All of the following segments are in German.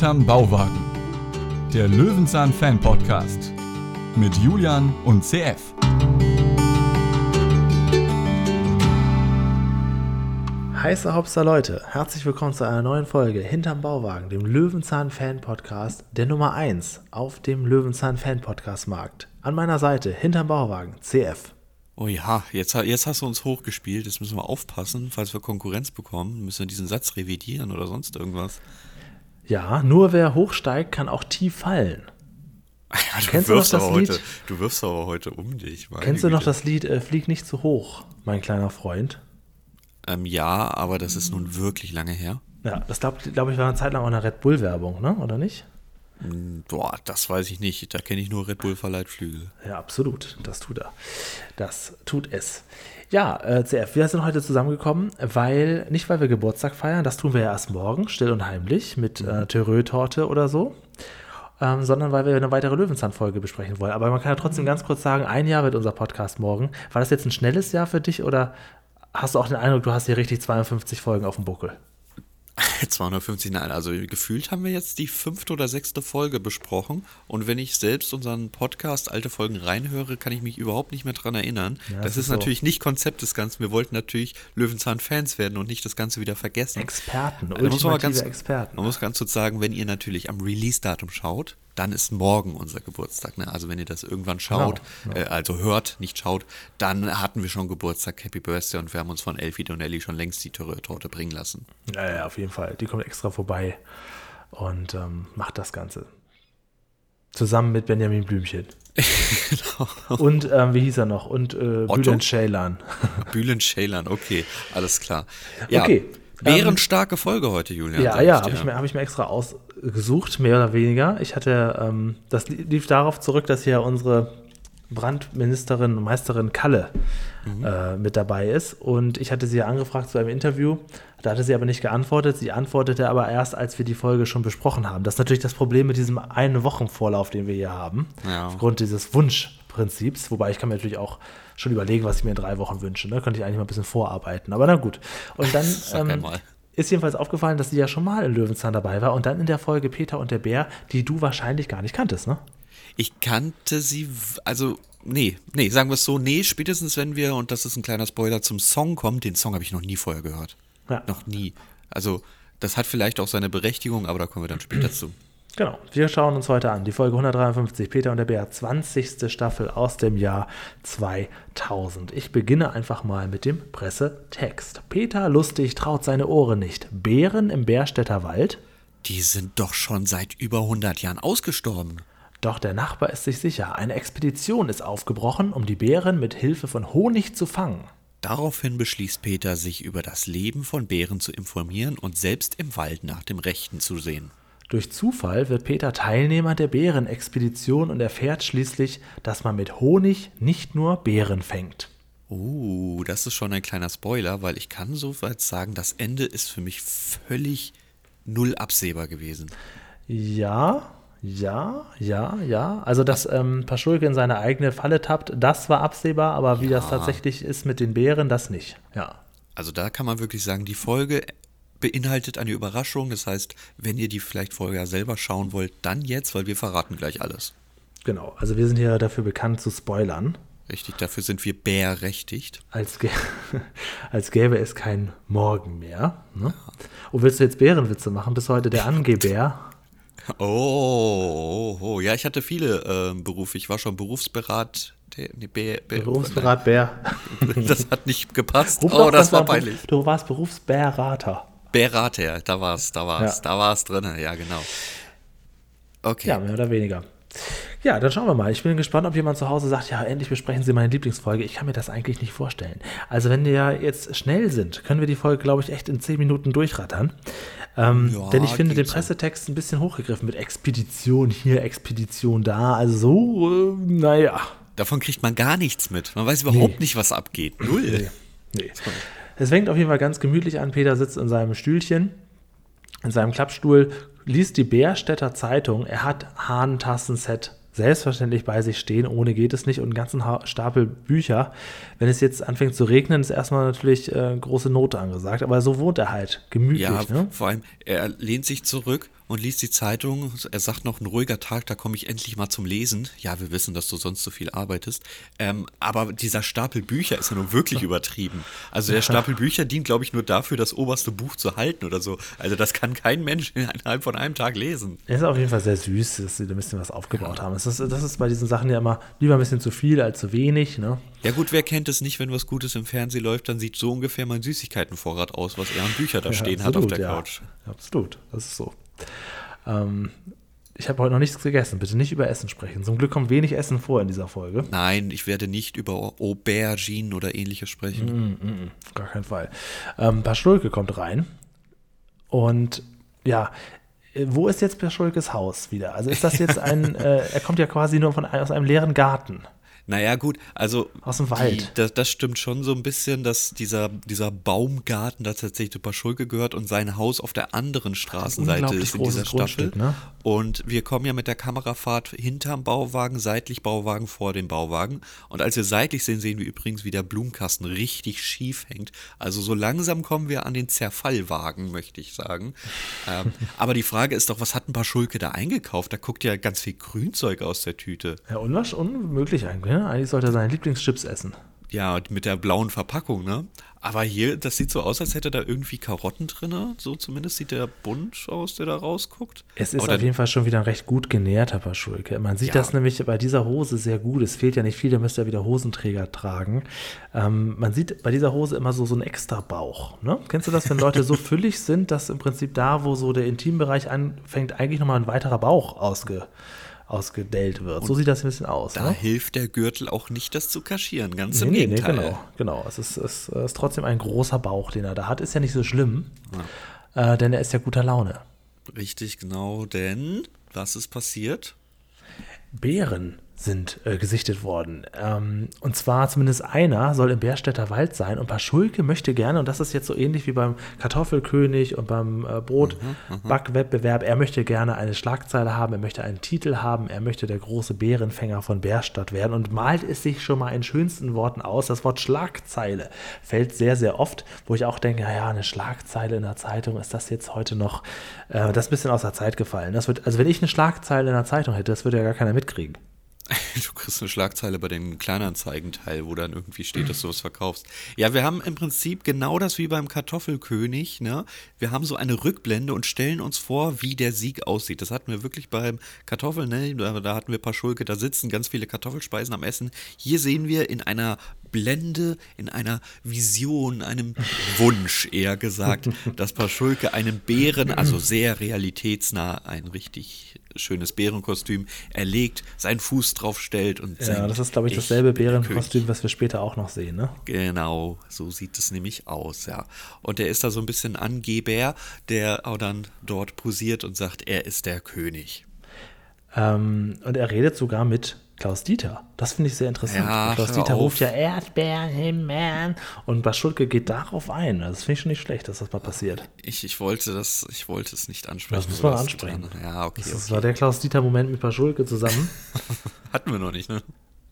Hinterm Bauwagen. Der Löwenzahn Fan Podcast mit Julian und CF. Heiße Hopster Leute, herzlich willkommen zu einer neuen Folge Hinterm Bauwagen, dem Löwenzahn Fan Podcast, der Nummer 1 auf dem Löwenzahn Fan Podcast Markt. An meiner Seite, hinterm Bauwagen, CF. Oh ja, jetzt, jetzt hast du uns hochgespielt, jetzt müssen wir aufpassen, falls wir Konkurrenz bekommen, müssen wir diesen Satz revidieren oder sonst irgendwas. Ja, nur wer hochsteigt, kann auch tief fallen. Ja, du, Kennst wirfst du, noch das Lied? Heute, du wirfst aber heute um dich. Kennst du noch das Lied äh, Flieg nicht zu hoch, mein kleiner Freund? Ähm, ja, aber das ist nun wirklich lange her. Ja, das glaube glaub ich war eine Zeit lang auch eine Red Bull-Werbung, ne? oder nicht? Hm, boah, das weiß ich nicht. Da kenne ich nur Red Bull Verleitflügel. Ja, absolut. Das tut er. Das tut es. Ja, äh, CF, wir sind heute zusammengekommen, weil, nicht weil wir Geburtstag feiern, das tun wir ja erst morgen, still und heimlich, mit äh, Törö-Torte oder so, ähm, sondern weil wir eine weitere Löwenzahn-Folge besprechen wollen. Aber man kann ja trotzdem ganz kurz sagen, ein Jahr wird unser Podcast morgen. War das jetzt ein schnelles Jahr für dich oder hast du auch den Eindruck, du hast hier richtig 52 Folgen auf dem Buckel? 250, nein, also gefühlt haben wir jetzt die fünfte oder sechste Folge besprochen und wenn ich selbst unseren Podcast alte Folgen reinhöre, kann ich mich überhaupt nicht mehr dran erinnern. Ja, das, das, ist, ist natürlich nicht Konzept des Ganzen. Wir wollten natürlich Löwenzahn-Fans werden und nicht das Ganze wieder vergessen. Experten, ultimative muss man ganz, Experten. Man muss ganz kurz sagen, wenn ihr natürlich am Release-Datum schaut, dann ist morgen unser Geburtstag. Ne? Also wenn ihr das irgendwann schaut, genau, genau. Äh, also hört, nicht schaut, dann hatten wir schon Geburtstag, Happy Birthday und wir haben uns von Elfie Donnelly schon längst die Torte bringen lassen. Ja, ja, auf jeden Fall. Die kommt extra vorbei und ähm, macht das Ganze. Zusammen mit Benjamin Blümchen. genau. Und ähm, wie hieß er noch? Und äh, Bülent Ceylan. Bülent Ceylan, okay, alles klar. Ja, okay. Bärenstarke Folge heute, Julian. Ja, ja, habe ich, mir, hab ich mir extra ausgesucht, mehr oder weniger. Ich hatte, ähm, das lief darauf zurück, dass hier unsere Brandministerin und Meisterin Kalle mhm. äh, mit dabei ist. Und ich hatte sie ja angefragt zu einem Interview. Da hatte sie aber nicht geantwortet. Sie antwortete aber erst, als wir die Folge schon besprochen haben. Das ist natürlich das Problem mit diesem einen Wochenvorlauf, den wir hier haben. Ja. Aufgrund dieses Wunschprinzips. Wobei ich kann mir natürlich auch schon überlegen, was ich mir in drei Wochen wünsche. Da ne? könnte ich eigentlich mal ein bisschen vorarbeiten. Aber na gut. Und dann ähm, ist jedenfalls aufgefallen, dass sie ja schon mal in Löwenzahn dabei war. Und dann in der Folge Peter und der Bär, die du wahrscheinlich gar nicht kanntest, ne? Ich kannte sie, also nee, nee, sagen wir es so, nee, spätestens wenn wir, und das ist ein kleiner Spoiler, zum Song kommen, den Song habe ich noch nie vorher gehört. Ja. Noch nie. Also, das hat vielleicht auch seine Berechtigung, aber da kommen wir dann später zu. Genau, wir schauen uns heute an die Folge 153, Peter und der Bär, 20. Staffel aus dem Jahr 2000. Ich beginne einfach mal mit dem Pressetext. Peter Lustig traut seine Ohren nicht. Bären im Bärstädter Wald? Die sind doch schon seit über 100 Jahren ausgestorben. Doch der Nachbar ist sich sicher, eine Expedition ist aufgebrochen, um die Bären mit Hilfe von Honig zu fangen. Daraufhin beschließt Peter, sich über das Leben von Bären zu informieren und selbst im Wald nach dem Rechten zu sehen. Durch Zufall wird Peter Teilnehmer der Bärenexpedition und erfährt schließlich, dass man mit Honig nicht nur Bären fängt. Uh, das ist schon ein kleiner Spoiler, weil ich kann soweit sagen, das Ende ist für mich völlig null absehbar gewesen. Ja, ja, ja, ja. Also, dass ähm, Paschulke in seine eigene Falle tappt, das war absehbar, aber wie ja. das tatsächlich ist mit den Bären, das nicht. Ja. Also, da kann man wirklich sagen, die Folge beinhaltet eine Überraschung. Das heißt, wenn ihr die vielleicht vorher selber schauen wollt, dann jetzt, weil wir verraten gleich alles. Genau. Also, wir sind hier dafür bekannt zu spoilern. Richtig, dafür sind wir bärrechtigt. Als, als gäbe es kein Morgen mehr. Ne? Ja. Und willst du jetzt Bärenwitze machen? Bis heute der Angebär. Oh, oh, oh, ja, ich hatte viele äh, Berufe. Ich war schon Berufsberat. Nee, Bär, Bär, Berufsberat Bär. Das hat nicht gepasst. Ruf oh, das war peinlich. Du warst Berufsberater. Berater, da war es, da war es, ja. da war es drin, ja, genau. Okay. Ja, mehr oder weniger. Ja, dann schauen wir mal. Ich bin gespannt, ob jemand zu Hause sagt, ja, endlich besprechen Sie meine Lieblingsfolge. Ich kann mir das eigentlich nicht vorstellen. Also, wenn wir ja jetzt schnell sind, können wir die Folge, glaube ich, echt in zehn Minuten durchrattern. Ähm, ja, denn ich finde den Pressetext ein bisschen hochgegriffen mit Expedition hier, Expedition da. Also so, äh, naja. Davon kriegt man gar nichts mit. Man weiß überhaupt nee. nicht, was abgeht. Null. Nee. nee. Es fängt auf jeden Fall ganz gemütlich an. Peter sitzt in seinem Stühlchen, in seinem Klappstuhl, liest die Bärstädter Zeitung. Er hat Hahntassenset selbstverständlich bei sich stehen. Ohne geht es nicht und einen ganzen Stapel Bücher. Wenn es jetzt anfängt zu regnen, ist erstmal natürlich äh, große Note angesagt. Aber so wohnt er halt gemütlich. Ja, ne? vor allem, er lehnt sich zurück und liest die Zeitung. Er sagt noch, ein ruhiger Tag, da komme ich endlich mal zum Lesen. Ja, wir wissen, dass du sonst so viel arbeitest. Ähm, aber dieser Stapel Bücher ist ja nun wirklich übertrieben. Also der Stapel Bücher dient, glaube ich, nur dafür, das oberste Buch zu halten oder so. Also das kann kein Mensch innerhalb von einem Tag lesen. Er ist auf jeden Fall sehr süß, dass sie da ein bisschen was aufgebaut ja. haben. Das ist, das ist bei diesen Sachen ja immer lieber ein bisschen zu viel als zu wenig. Ne? Ja gut, wer kennt es nicht, wenn was Gutes im Fernsehen läuft, dann sieht so ungefähr mein Süßigkeitenvorrat aus, was er an Bücher da stehen absolut, hat auf der ja. Couch. Absolut, das ist so. Ähm, ich habe heute noch nichts gegessen. Bitte nicht über Essen sprechen. Zum Glück kommt wenig Essen vor in dieser Folge. Nein, ich werde nicht über Aubergine oder ähnliches sprechen. Mm, mm, mm, gar keinen Fall. Ähm, Paschulke kommt rein. Und ja, wo ist jetzt Paschulkes Haus wieder? Also ist das jetzt ein, äh, er kommt ja quasi nur von, aus einem leeren Garten. Naja, gut, also. Aus dem Wald. Die, das, das, stimmt schon so ein bisschen, dass dieser, dieser Baumgarten da tatsächlich zu Paschulke gehört und sein Haus auf der anderen Straßenseite ist in dieser Staffel. Ne? Und wir kommen ja mit der Kamerafahrt hinterm Bauwagen, seitlich Bauwagen, vor dem Bauwagen. Und als wir seitlich sehen, sehen wir übrigens, wie der Blumenkasten richtig schief hängt. Also so langsam kommen wir an den Zerfallwagen, möchte ich sagen. ähm, aber die Frage ist doch, was hat ein Paschulke da eingekauft? Da guckt ja ganz viel Grünzeug aus der Tüte. Ja, unmöglich eigentlich. Ne? Eigentlich sollte er seine Lieblingschips essen. Ja, mit der blauen Verpackung, ne? Aber hier, das sieht so aus, als hätte da irgendwie Karotten drin. So zumindest sieht der Bunt aus, der da rausguckt. Es ist Aber auf jeden Fall schon wieder ein recht gut genährter Paschulke. Man sieht ja. das nämlich bei dieser Hose sehr gut. Es fehlt ja nicht viel, da müsste er wieder Hosenträger tragen. Ähm, man sieht bei dieser Hose immer so, so einen extra Bauch. Ne? Kennst du das, wenn Leute so füllig sind, dass im Prinzip da, wo so der Intimbereich anfängt, eigentlich nochmal ein weiterer Bauch ausge ausgedellt wird. Und so sieht das ein bisschen aus. Da ne? hilft der Gürtel auch nicht, das zu kaschieren. Ganz nee, im nee, Gegenteil. Nee, genau, genau. Es ist, es ist trotzdem ein großer Bauch, den er da hat. Ist ja nicht so schlimm, ja. äh, denn er ist ja guter Laune. Richtig, genau. Denn was ist passiert? Bären sind äh, gesichtet worden. Ähm, und zwar zumindest einer soll im Bärstädter Wald sein und Paschulke möchte gerne, und das ist jetzt so ähnlich wie beim Kartoffelkönig und beim äh, Brotbackwettbewerb, er möchte gerne eine Schlagzeile haben, er möchte einen Titel haben, er möchte der große Bärenfänger von Bärstadt werden und malt es sich schon mal in schönsten Worten aus. Das Wort Schlagzeile fällt sehr, sehr oft, wo ich auch denke, ja, eine Schlagzeile in der Zeitung, ist das jetzt heute noch, äh, das ist ein bisschen aus der Zeit gefallen. Das wird, also wenn ich eine Schlagzeile in der Zeitung hätte, das würde ja gar keiner mitkriegen. Du kriegst eine Schlagzeile bei dem Kleinanzeigenteil, wo dann irgendwie steht, dass du was verkaufst. Ja, wir haben im Prinzip genau das wie beim Kartoffelkönig. Ne? Wir haben so eine Rückblende und stellen uns vor, wie der Sieg aussieht. Das hatten wir wirklich beim Kartoffeln. Ne? Da, da hatten wir ein paar Schulke, da sitzen ganz viele Kartoffelspeisen am Essen. Hier sehen wir in einer Blende, in einer Vision, einem Wunsch eher gesagt, dass Paschulke einen Bären, also sehr realitätsnah, ein richtig schönes Bärenkostüm erlegt, seinen Fuß drauf stellt und Ja, das ist, glaube ich, dasselbe Bärenkostüm, was wir später auch noch sehen, ne? Genau, so sieht es nämlich aus, ja. Und er ist da so ein bisschen Angeber, der auch dann dort posiert und sagt, er ist der König. Ähm, und er redet sogar mit Klaus Dieter. Das finde ich sehr interessant. Ja, Klaus Dieter auf. ruft ja Erdbeeren Himmel und Baschulke geht darauf ein. Das finde ich schon nicht schlecht, dass das mal passiert. Ich, ich, wollte, das, ich wollte es nicht ansprechen. Das muss man ansprechen. Ja, okay. Das okay. war der Klaus Dieter-Moment mit Baschulke zusammen. hatten wir noch nicht, ne?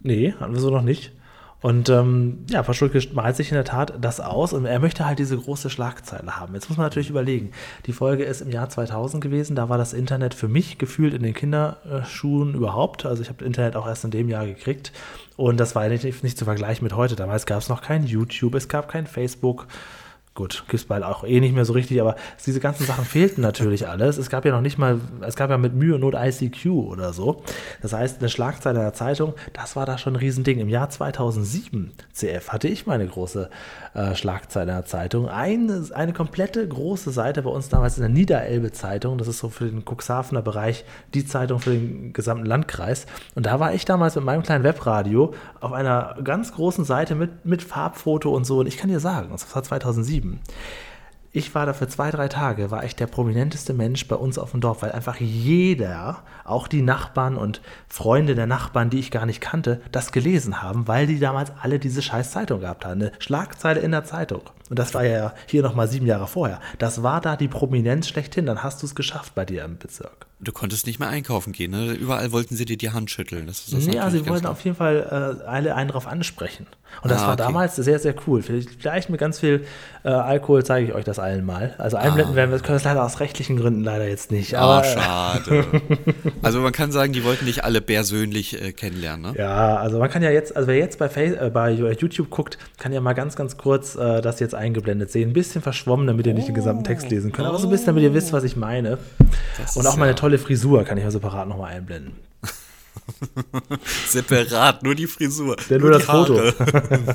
Nee, hatten wir so noch nicht. Und ähm, ja, Paschulke malt sich in der Tat das aus und er möchte halt diese große Schlagzeile haben. Jetzt muss man natürlich überlegen, die Folge ist im Jahr 2000 gewesen, da war das Internet für mich gefühlt in den Kinderschuhen überhaupt. Also ich habe Internet auch erst in dem Jahr gekriegt und das war nicht, nicht zu vergleichen mit heute. Damals gab es noch kein YouTube, es gab kein Facebook gut, gibt es bald auch eh nicht mehr so richtig, aber diese ganzen Sachen fehlten natürlich alles. Es gab ja noch nicht mal, es gab ja mit Mühe und Not ICQ oder so. Das heißt, eine Schlagzeile in der Zeitung, das war da schon ein Riesending. Im Jahr 2007, CF, hatte ich meine große äh, Schlagzeile in der Zeitung. Eine, eine komplette große Seite bei uns damals in der Niederelbe-Zeitung. Das ist so für den Cuxhavener Bereich die Zeitung für den gesamten Landkreis. Und da war ich damals mit meinem kleinen Webradio auf einer ganz großen Seite mit, mit Farbfoto und so. Und ich kann dir sagen, das war 2007 geschrieben. Ich war da für zwei, drei Tage, war ich der prominenteste Mensch bei uns auf dem Dorf, weil einfach jeder, auch die Nachbarn und Freunde der Nachbarn, die ich gar nicht kannte, das gelesen haben, weil die damals alle diese scheiß Zeitung gehabt haben. Eine Schlagzeile in der Zeitung. Und das war ja hier nochmal sieben Jahre vorher. Das war da die Prominenz schlechthin. Dann hast du es geschafft bei dir im Bezirk. Du konntest nicht mehr einkaufen gehen, ne? Überall wollten sie dir die Hand schütteln. Das, das ja, sie wollten auf jeden Fall äh, alle einen drauf ansprechen. Und das ah, war okay. damals sehr, sehr cool. Vielleicht mit ganz viel äh, Alkohol zeige ich euch das allen mal. Also einblenden ah. werden wir, können es leider aus rechtlichen Gründen leider jetzt nicht. Ah, aber, schade. also man kann sagen, die wollten nicht alle persönlich äh, kennenlernen, ne? Ja, also man kann ja jetzt, also wer jetzt bei, Face, äh, bei YouTube guckt, kann ja mal ganz, ganz kurz äh, das jetzt eingeblendet sehen. Ein bisschen verschwommen, damit ihr nicht den gesamten Text lesen könnt. Aber so ein bisschen, damit ihr wisst, was ich meine. Das Und auch meine ja. tolle Frisur kann ich ja separat nochmal einblenden. separat, nur die Frisur. Der nur, nur das Foto.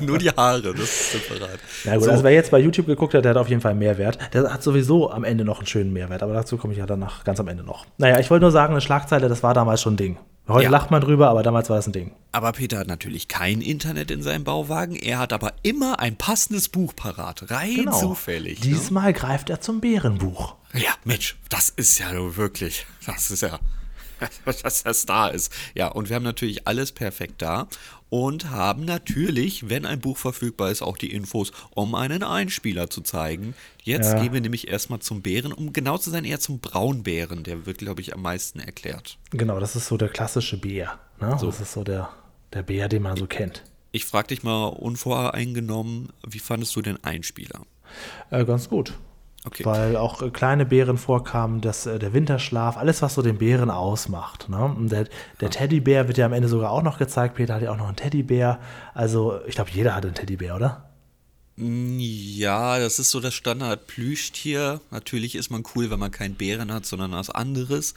nur die Haare, das ist separat. Ja gut, so. also wer jetzt bei YouTube geguckt hat, der hat auf jeden Fall einen Mehrwert. Der hat sowieso am Ende noch einen schönen Mehrwert, aber dazu komme ich ja danach ganz am Ende noch. Naja, ich wollte nur sagen, eine Schlagzeile, das war damals schon ein Ding. Heute ja. lacht man drüber, aber damals war das ein Ding. Aber Peter hat natürlich kein Internet in seinem Bauwagen. Er hat aber immer ein passendes Buch parat. Rein genau. zufällig. Ne? Diesmal ne? greift er zum Bärenbuch. Ja, Mensch, das ist ja wirklich, das ist ja dass das da ist. Ja, und wir haben natürlich alles perfekt da und haben natürlich, wenn ein Buch verfügbar ist, auch die Infos, um einen Einspieler zu zeigen. Jetzt ja. gehen wir nämlich erstmal zum Bären, um genau zu sein, eher zum Braunbären. Der wird, glaube ich, am meisten erklärt. Genau, das ist so der klassische Bär. Ne? So. Das ist so der, der Bär, den man so kennt. Ich frage dich mal unvoreingenommen, wie fandest du den Einspieler? Äh, ganz gut. Okay. Weil auch äh, kleine Bären vorkamen, dass äh, der Winterschlaf, alles, was so den Bären ausmacht. Ne? Und der, der Teddybär wird ja am Ende sogar auch noch gezeigt. Peter hat ja auch noch einen Teddybär. Also, ich glaube, jeder hat einen Teddybär, oder? Mm, ja, das ist so das Standard-Plüschtier. Natürlich ist man cool, wenn man keinen Bären hat, sondern was anderes.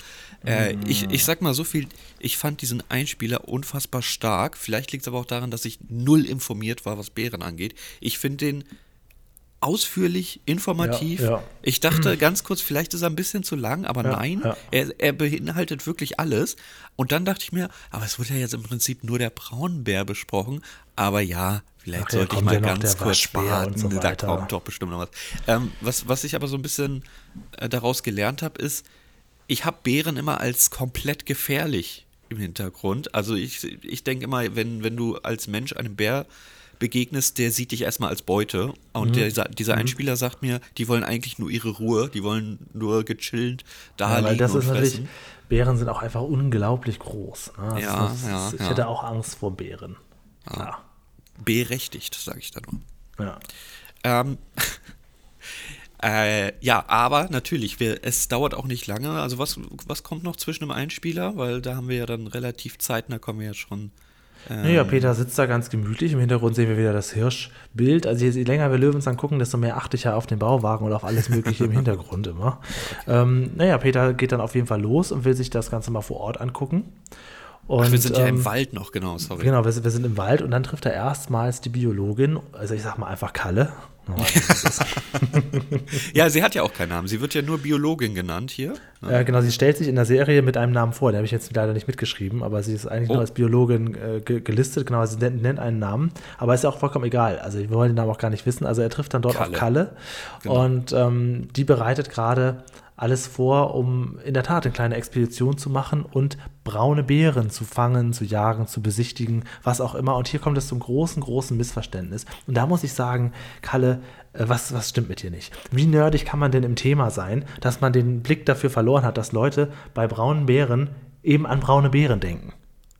Äh, mm. ich, ich sag mal so viel, ich fand diesen Einspieler unfassbar stark. Vielleicht liegt es aber auch daran, dass ich null informiert war, was Bären angeht. Ich finde den ausführlich, informativ. Ja, ja. Ich dachte ganz kurz, vielleicht ist er ein bisschen zu lang, aber ja, nein, Er, er beinhaltet wirklich alles. Und dann dachte ich mir, aber es wurde ja jetzt im Prinzip nur der Braunbär besprochen. Aber ja, vielleicht Ach, sollte ich mal ganz kurz warten. So da kommt doch bestimmt noch was. Ähm, was. Was ich aber so ein bisschen äh, daraus gelernt habe, ist, ich habe Bären immer als komplett gefährlich im Hintergrund. Also ich, ich denke immer, wenn, wenn du als Mensch einem Bär begegnest, der sieht dich erstmal als Beute. Und mhm. der, dieser mhm. Einspieler sagt mir, die wollen eigentlich nur ihre Ruhe, die wollen nur gechillt da ja, liegen das und ist fressen. Bären sind auch einfach unglaublich groß. Ne? Ja, ist, ja, ich ja. hätte auch Angst vor Bären. Ja. Berechtigt, sage ich da nur. Ja. Ähm, äh, ja, aber natürlich, wir, es dauert auch nicht lange. Also was, was kommt noch zwischen dem Einspieler? Weil da haben wir ja dann relativ zeitnah, kommen wir ja schon naja. Peter sitzt da ganz gemütlich. Im Hintergrund sehen wir wieder das Hirschbild. Also je länger wir Löwens gucken, desto mehr achte ich ja auf den Bauwagen und auf alles Mögliche im Hintergrund immer. Ähm, naja, Peter geht dann auf jeden Fall los und will sich das Ganze mal vor Ort angucken. Und, Ach, wir sind ähm, ja im ähm, Wald noch, genau, sorry. Genau, wir, wir, sind im Wald und dann trifft er erstmals die Biologin, also ich sag mal einfach Kalle, ja, sie hat ja auch keinen Namen. Sie wird ja nur Biologin genannt hier. Ne? Ja, genau. Sie stellt sich in der Serie mit einem Namen vor. Den habe ich jetzt leider nicht mitgeschrieben, aber sie ist eigentlich oh. nur als Biologin äh, gelistet. Genau, sie nennt, nennt, einen Namen. Aber ist ja auch vollkommen egal. Also, wir wollen den Namen auch gar nicht wissen. Also, er trifft dann dort Kalle. auf Kalle. Genau. Und ähm, die bereitet gerade alles vor, um in der Tat eine kleine Expedition zu machen und braune Bären zu fangen, zu jagen, zu besichtigen, was auch immer. Und hier kommt es zum großen, großen Missverständnis. Und da muss ich sagen, Kalle, äh, was, was stimmt mit dir nicht? Wie nerdig kann man denn im Thema sein, dass man den Blick dafür verloren hat, dass Leute bei braunen Bären eben an braune Bären denken?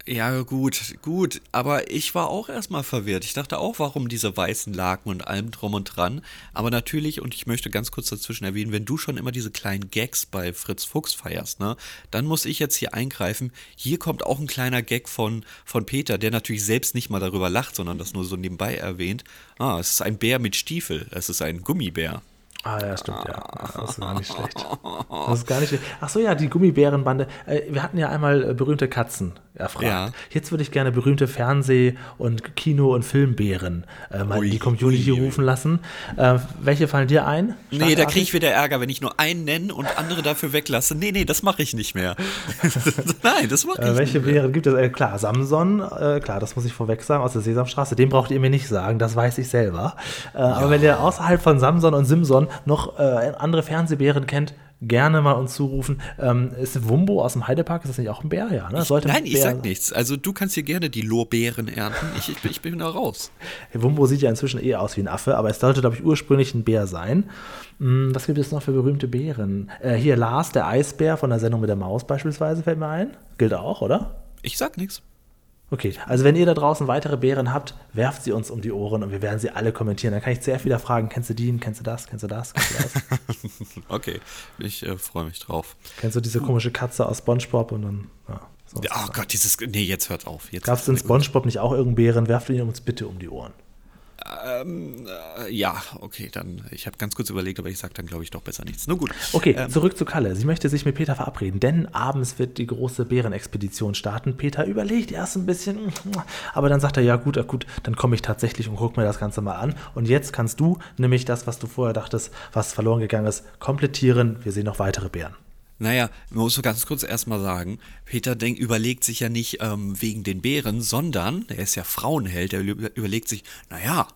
Ja, gut, gut. Aber ich war auch erstmal verwirrt. Ich dachte auch, warum diese weißen Laken und allem drum und dran. Aber natürlich, und ich möchte ganz kurz dazwischen erwähnen, wenn du schon immer diese kleinen Gags bei Fritz Fuchs feierst, ne, dann muss ich jetzt hier eingreifen. Hier kommt auch ein kleiner Gag von, von Peter, der natürlich selbst nicht mal darüber lacht, sondern das nur so nebenbei erwähnt. Ah, es ist ein Bär mit Stiefel. Es ist ein Gummibär. Ah, ja, stimmt, ja. das ist gar nicht schlecht. Das ist gar nicht schlecht. Ach so, ja, die Gummibärenbande. Äh, wir hatten ja einmal äh, berühmte Katzen erfragt. Ja. Jetzt würde ich gerne berühmte Fernseh- und Kino- und Filmbären äh, mal in die Community ui, rufen lassen. Äh, welche fallen dir ein? Nee, da kriege ich wieder Ärger, wenn ich nur einen nenne und andere dafür weglasse. Nee, nee, das mache ich nicht mehr. Nein, das mache ich äh, welche nicht Bären gibt es? Äh, klar, Samson, äh, klar, das muss ich vorweg sagen, aus der Sesamstraße. Den braucht ihr mir nicht sagen, das weiß ich selber. Ja. Aber wenn ihr außerhalb von Samson und Simson noch andere Fernsehbären kennt, gerne mal uns zurufen. Ähm, ist Wumbo aus dem Heidepark, ist das nicht auch ein Bär? Ja, ne? Sollte nein, ich sag nichts. Also du kannst hier gerne die Lorbeeren ernten. Ich, ich, ich bin da raus. Wumbo sieht ja inzwischen eh aus wie ein Affe, aber es sollte, glaube ich, ursprünglich ein Bär sein. Hm, was gibt es noch für berühmte Bären? Äh, hier Lars, der Eisbär von der Sendung mit der Maus beispielsweise, fällt mir ein. Gilt auch, oder? Ich sag nichts. Okay, also wenn ihr da draußen weitere Bären habt, werft sie uns um die Ohren und wir werden sie alle kommentieren. Dann kann ich zuerst wieder fragen, kennst du den, kennst du das, kennst du das, kennst du das? okay, ich äh, freue mich drauf. Kennst du diese komische Katze aus Spongebob und dann, ja. Oh Gott, dieses, nee, jetzt hört auf. Gab es in Spongebob nicht auch irgendeinen Bären? Werft ihn uns bitte um die Ohren. Ähm, äh, ja, okay, dann, ich habe ganz kurz überlegt, aber ich sage dann, glaube ich, doch besser nichts. Nur gut. Okay, ähm, zurück zu Kalle. Sie möchte sich mit Peter verabreden, denn abends wird die große Bärenexpedition starten. Peter überlegt erst ein bisschen, aber dann sagt er, ja gut, gut, dann komme ich tatsächlich und gucke mir das Ganze mal an. Und jetzt kannst du nämlich das, was du vorher dachtest, was verloren gegangen ist, komplettieren. Wir sehen noch weitere Bären. Naja, man muss so ganz kurz erstmal sagen, Peter denk, überlegt sich ja nicht ähm, wegen den Bären, sondern, er ist ja Frauenheld, er überlegt sich, naja,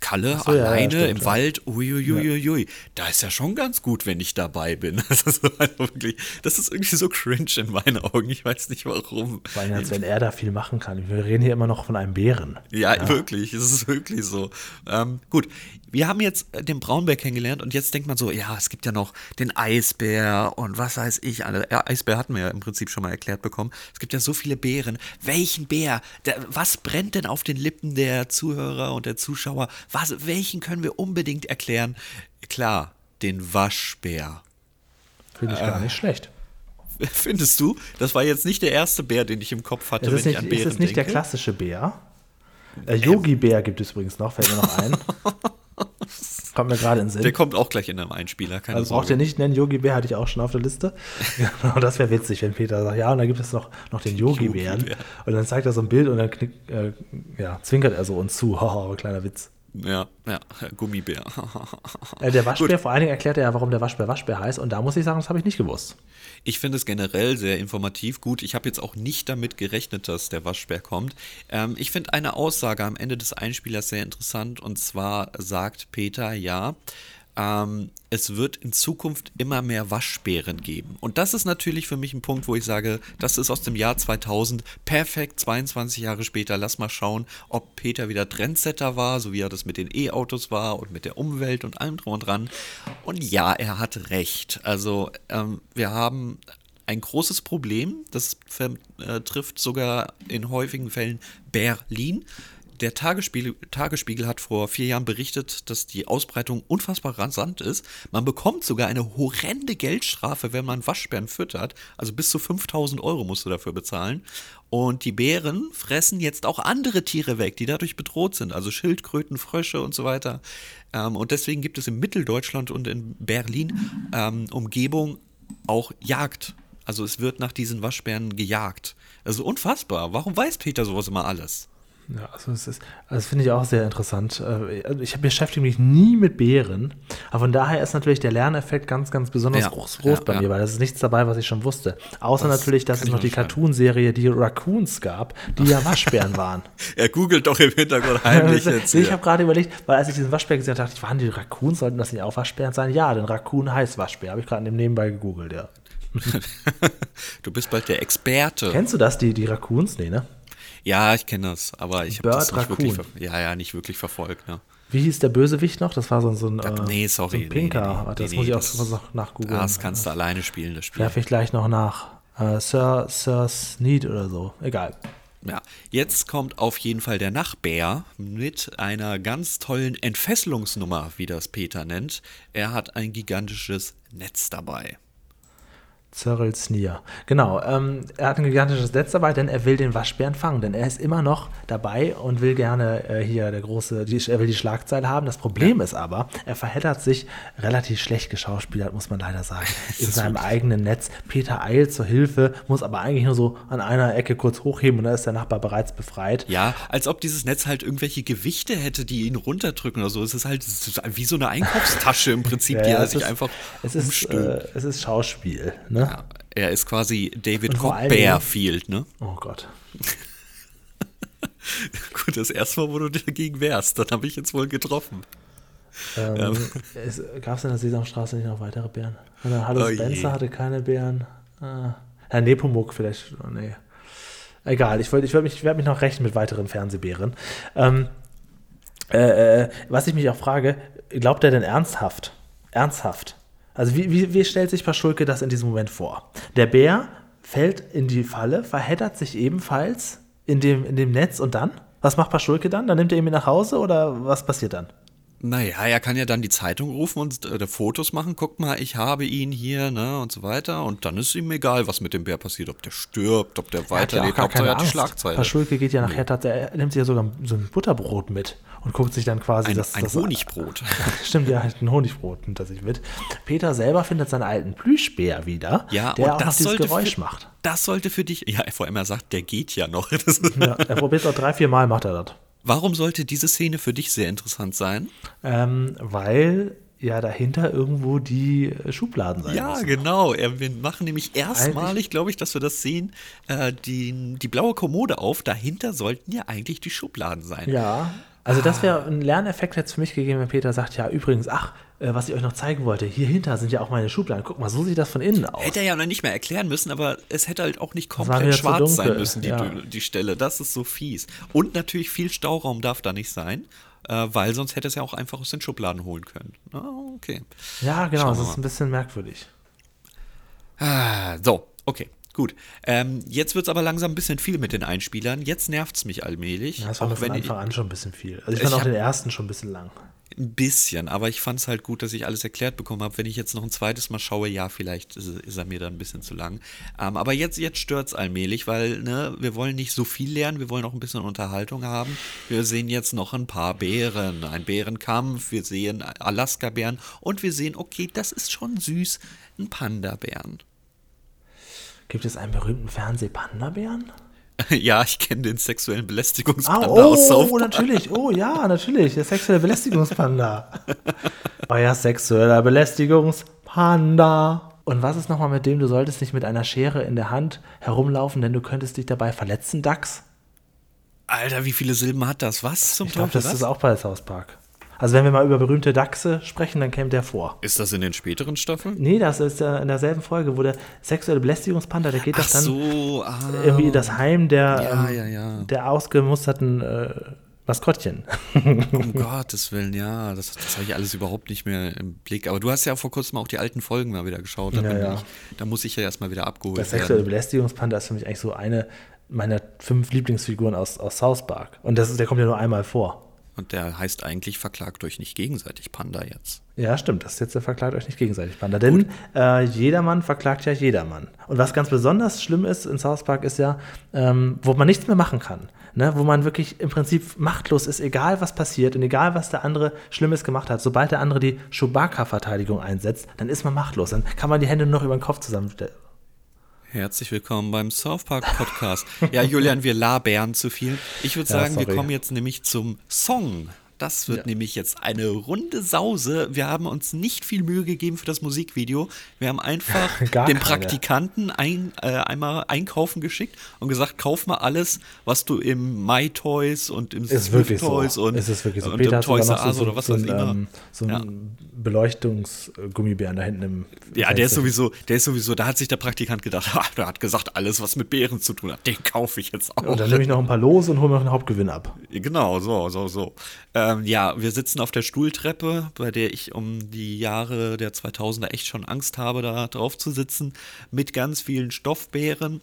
Kalle so, alleine ja, stimmt, im ja. Wald, uiuiuiui, ja. da ist ja schon ganz gut, wenn ich dabei bin. Das ist, wirklich, das ist irgendwie so cringe in meinen Augen, ich weiß nicht warum. Vor allem, als wenn er da viel machen kann. Wir reden hier immer noch von einem Bären. Ja, wirklich, es ist wirklich so. Ähm, gut, wir haben jetzt äh, den Braunbär kennengelernt und jetzt denkt man so, ja, es gibt ja noch den Eisbär und was weiß ich. Ja, Eisbär hatten wir ja im Prinzip schon mal erklärt bekommen. Es gibt ja so viele Bären. Welchen Bär? Der, was brennt denn auf den Lippen der Zuhörer und der Zuschauer? Was, welchen können wir unbedingt erklären? Klar, den Waschbär. Finde ich äh, gar nicht schlecht. Findest du? Das war jetzt nicht der erste Bär, den ich im Kopf hatte, wenn nicht, ich an Bären Ist es nicht denke. der klassische Bär? Äh, Yogi-Bär gibt es übrigens noch, fällt mir noch ein. Kommt mir gerade in den Sinn. Der kommt auch gleich in einem Einspieler, keine Also braucht ihr nicht nennen, Yogi Bär hatte ich auch schon auf der Liste. genau, das wäre witzig, wenn Peter sagt, ja, und dann gibt es noch, noch den Yogi Bären. Yogi und dann zeigt er so ein Bild und dann knick, äh, ja, zwinkert er so uns zu. Haha, kleiner Witz. Ja, ja, Gummibär. äh, der Waschbär, Gut. vor allen Dingen erklärt er ja, warum der Waschbär Waschbär heißt. Und da muss ich sagen, das habe ich nicht gewusst. Ich finde es generell sehr informativ. Gut, ich habe jetzt auch nicht damit gerechnet, dass der Waschbär kommt. Ähm, ich finde eine Aussage am Ende des Einspielers sehr interessant. Und zwar sagt Peter, ja, ähm, es wird in Zukunft immer mehr Waschbären geben. Und das ist natürlich für mich ein Punkt, wo ich sage, das ist aus dem Jahr 2000, perfekt, 22 Jahre später, lass mal schauen, ob Peter wieder Trendsetter war, so wie er das mit den E-Autos war und mit der Umwelt und allem drum und dran. Und ja, er hat recht. Also ähm, wir haben ein großes Problem, das äh, trifft sogar in häufigen Fällen Berlin. Der Tagesspiegel, Tagesspiegel hat vor vier Jahren berichtet, dass die Ausbreitung unfassbar rasant ist. Man bekommt sogar eine horrende Geldstrafe, wenn man Waschbären füttert. Also bis zu 5000 Euro musst du dafür bezahlen. Und die Bären fressen jetzt auch andere Tiere weg, die dadurch bedroht sind. Also Schildkröten, Frösche und so weiter. Ähm, und deswegen gibt es in Mitteldeutschland und in Berlin ähm, Umgebung auch Jagd. Also es wird nach diesen Waschbären gejagt. Also unfassbar. Warum weiß Peter sowas immer alles? Ja, also es ist, also das finde ich auch sehr interessant. Äh, also ich beschäftige mich nie mit Bären, aber von daher ist natürlich der Lerneffekt ganz, ganz besonders ja, groß, groß ja, bei ja. mir, weil das ist nichts dabei, was ich schon wusste. Außer das natürlich, dass es noch die Cartoon-Serie, die Raccoons gab, die ja Waschbären waren. er googelt doch im Hintergrund heimlich jetzt. ich habe gerade überlegt, weil als ich diesen Waschbär gesehen habe, dachte ich, waren die Raccoons, sollten das nicht auch Waschbären sein? Ja, denn Raccoon heißt Waschbär, habe ich gerade nebenbei gegoogelt, ja. du bist bald der Experte. Kennst du das, die, die Raccoons? Nee, ne? Ja, ich kenne das, aber ich habe das nicht wirklich, ja, ja, nicht wirklich verfolgt. Ne? Wie hieß der Bösewicht noch? Das war so, so ein, das, nee, sorry, so ein Pinker. Nee, nee, nee, das muss ich auch noch nachgoogeln. Das kannst du alleine spielen, das Spiel. Werfe ich gleich noch nach. Uh, Sir, Sir Sneed oder so. Egal. Ja, jetzt kommt auf jeden Fall der Nachbär mit einer ganz tollen Entfesselungsnummer, wie das Peter nennt. Er hat ein gigantisches Netz dabei. Cyril Sneer. Genau, ähm, er hat ein gigantisches Netz dabei, denn er will den Waschbären fangen, denn er ist immer noch dabei und will gerne äh, hier der große, die, er will die Schlagzeile haben. Das Problem ist aber, er verheddert sich relativ schlecht geschauspielert, muss man leider sagen, in seinem eigenen Netz. Peter eilt zur Hilfe, muss aber eigentlich nur so an einer Ecke kurz hochheben und da ist der Nachbar bereits befreit. Ja, als ob dieses Netz halt irgendwelche Gewichte hätte, die ihn runterdrücken oder so. Es ist halt wie so eine Einkaufstasche im Prinzip, ja, die er sich ist, einfach es ist, äh, es ist Schauspiel, ne? Ja, er ist quasi David Copperfield, ne? Oh Gott. Gut, das erste Mal, wo du dagegen wärst, dann habe ich jetzt wohl getroffen. Ähm, Gab es in der Sesamstraße nicht noch weitere Bären? Oder Hallo oh Spencer je. hatte keine Bären. Ah. Herr Nepomuk vielleicht. Oh, nee. Egal, ich, ich werde mich, werd mich noch rechnen mit weiteren Fernsehbären. Ähm, äh, äh, was ich mich auch frage, glaubt er denn ernsthaft? Ernsthaft? Also wie, wie, wie stellt sich Paschulke das in diesem Moment vor? Der Bär fällt in die Falle, verheddert sich ebenfalls in dem, in dem Netz und dann? Was macht Paschulke dann? Dann nimmt er ihn mit nach Hause oder was passiert dann? Naja, er kann ja dann die Zeitung rufen und äh, Fotos machen. Guck mal, ich habe ihn hier, ne, und so weiter. Und dann ist ihm egal, was mit dem Bär passiert. Ob der stirbt, ob der weiterlebt, ob er die Schlagzeile. Paschulke geht ja nachher, nee. er nimmt sich ja sogar so ein Butterbrot mit und guckt sich dann quasi ein, das. Ein das, Honigbrot. Stimmt, ja, ein Honigbrot nimmt er sich mit. Peter selber findet seinen alten Plüschbär wieder, ja, der und das dieses Geräusch für, macht. Das sollte für dich, ja, vor allem er sagt, der geht ja noch. ja, er probiert es auch drei, vier Mal, macht er das. Warum sollte diese Szene für dich sehr interessant sein? Ähm, weil ja dahinter irgendwo die Schubladen sein Ja, müssen. genau. Wir machen nämlich erstmalig, glaube ich, dass wir das sehen, äh, die, die blaue Kommode auf. Dahinter sollten ja eigentlich die Schubladen sein. Ja, also das wäre ein Lerneffekt jetzt für mich gegeben, wenn Peter sagt, ja übrigens, ach, äh, was ich euch noch zeigen wollte, hier hinter sind ja auch meine Schubladen. Guck mal, so sieht das von innen aus. Hätte er ja noch nicht mehr erklären müssen, aber es hätte halt auch nicht komplett schwarz sein müssen, die, ja. die Stelle. Das ist so fies. Und natürlich viel Stauraum darf da nicht sein, äh, weil sonst hätte es ja auch einfach aus den Schubladen holen können. Oh, okay. Ja, genau, das ist ein bisschen merkwürdig. Ah, so, okay. Gut. Ähm, jetzt wird es aber langsam ein bisschen viel mit den Einspielern. Jetzt nervt es mich allmählich. Ja, das war auch von Anfang an schon ein bisschen viel. Also ich fand ich auch den ersten schon ein bisschen lang. Ein bisschen, aber ich fand es halt gut, dass ich alles erklärt bekommen habe. Wenn ich jetzt noch ein zweites Mal schaue, ja, vielleicht ist, ist er mir dann ein bisschen zu lang. Ähm, aber jetzt, jetzt stört es allmählich, weil ne, wir wollen nicht so viel lernen, wir wollen auch ein bisschen Unterhaltung haben. Wir sehen jetzt noch ein paar Bären, ein Bärenkampf, wir sehen Alaska-Bären und wir sehen, okay, das ist schon süß, ein Panda-Bären. Gibt es einen berühmten Fernseh-Panda-Bären? Ja, ich kenne den sexuellen Belästigungspanda ah, oh, aus South Oh, natürlich. Oh ja, natürlich. Der sexuelle Belästigungspanda. Euer sexueller Belästigungspanda. Und was ist nochmal mit dem, du solltest nicht mit einer Schere in der Hand herumlaufen, denn du könntest dich dabei verletzen, Dax? Alter, wie viele Silben hat das? Was zum Ich glaube, das ist auch bei South Park. Also wenn wir mal über berühmte Dachse sprechen, dann käme der vor. Ist das in den späteren Staffeln? Nee, das ist ja in derselben Folge, wo der sexuelle Belästigungspanda, der geht Ach doch dann so, ah. irgendwie das Heim der, ja, ähm, ja, ja. der ausgemusterten äh, Maskottchen. um Gottes Willen, ja, das, das habe ich alles überhaupt nicht mehr im Blick. Aber du hast ja vor kurzem auch die alten Folgen mal wieder geschaut. Da, ja, ich, da muss ich ja erstmal wieder abgeholt werden. Der sexuelle Belästigungspanda ist für mich eigentlich so eine meiner fünf Lieblingsfiguren aus, aus South Park. Und das ist, der kommt ja nur einmal vor. Und der heißt eigentlich verklagt euch nicht gegenseitig Panda jetzt. Ja, stimmt. Das ist jetzt der verklagt euch nicht gegenseitig Panda. Denn äh, jedermann verklagt ja jedermann. Und was ganz besonders schlimm ist in South Park ist ja, ähm, wo man nichts mehr machen kann. Ne? Wo man wirklich im Prinzip machtlos ist, egal was passiert und egal was der andere Schlimmes gemacht hat. Sobald der andere die Chewbacca-Verteidigung einsetzt, dann ist man machtlos. Dann kann man die Hände nur noch über den Kopf zusammenstellen Herzlich willkommen beim South Park Podcast. Ja, Julian, wir labern zu viel. Ich würde sagen, ja, wir kommen jetzt nämlich zum Song das wird ja. nämlich jetzt eine runde Sause. Wir haben uns nicht viel Mühe gegeben für das Musikvideo. Wir haben einfach den Praktikanten ein, äh, einmal einkaufen geschickt und gesagt, kauf mal alles, was du im My Toys und im Swift Toys so. und, es ist wirklich so. und Peter im Toys R so, oder was weiß ich immer. Ähm, so ein ja. Beleuchtungsgummibären da hinten im Ja, der ist sowieso, der ist sowieso, da hat sich der Praktikant gedacht, ha, der hat gesagt, alles, was mit Bären zu tun hat, den kaufe ich jetzt auch. Und dann nehme ich noch ein paar Lose und hole mir noch einen Hauptgewinn ab. Genau, so, so, so. Ähm, ja, wir sitzen auf der Stuhltreppe, bei der ich um die Jahre der 2000er echt schon Angst habe, da drauf zu sitzen, mit ganz vielen Stoffbären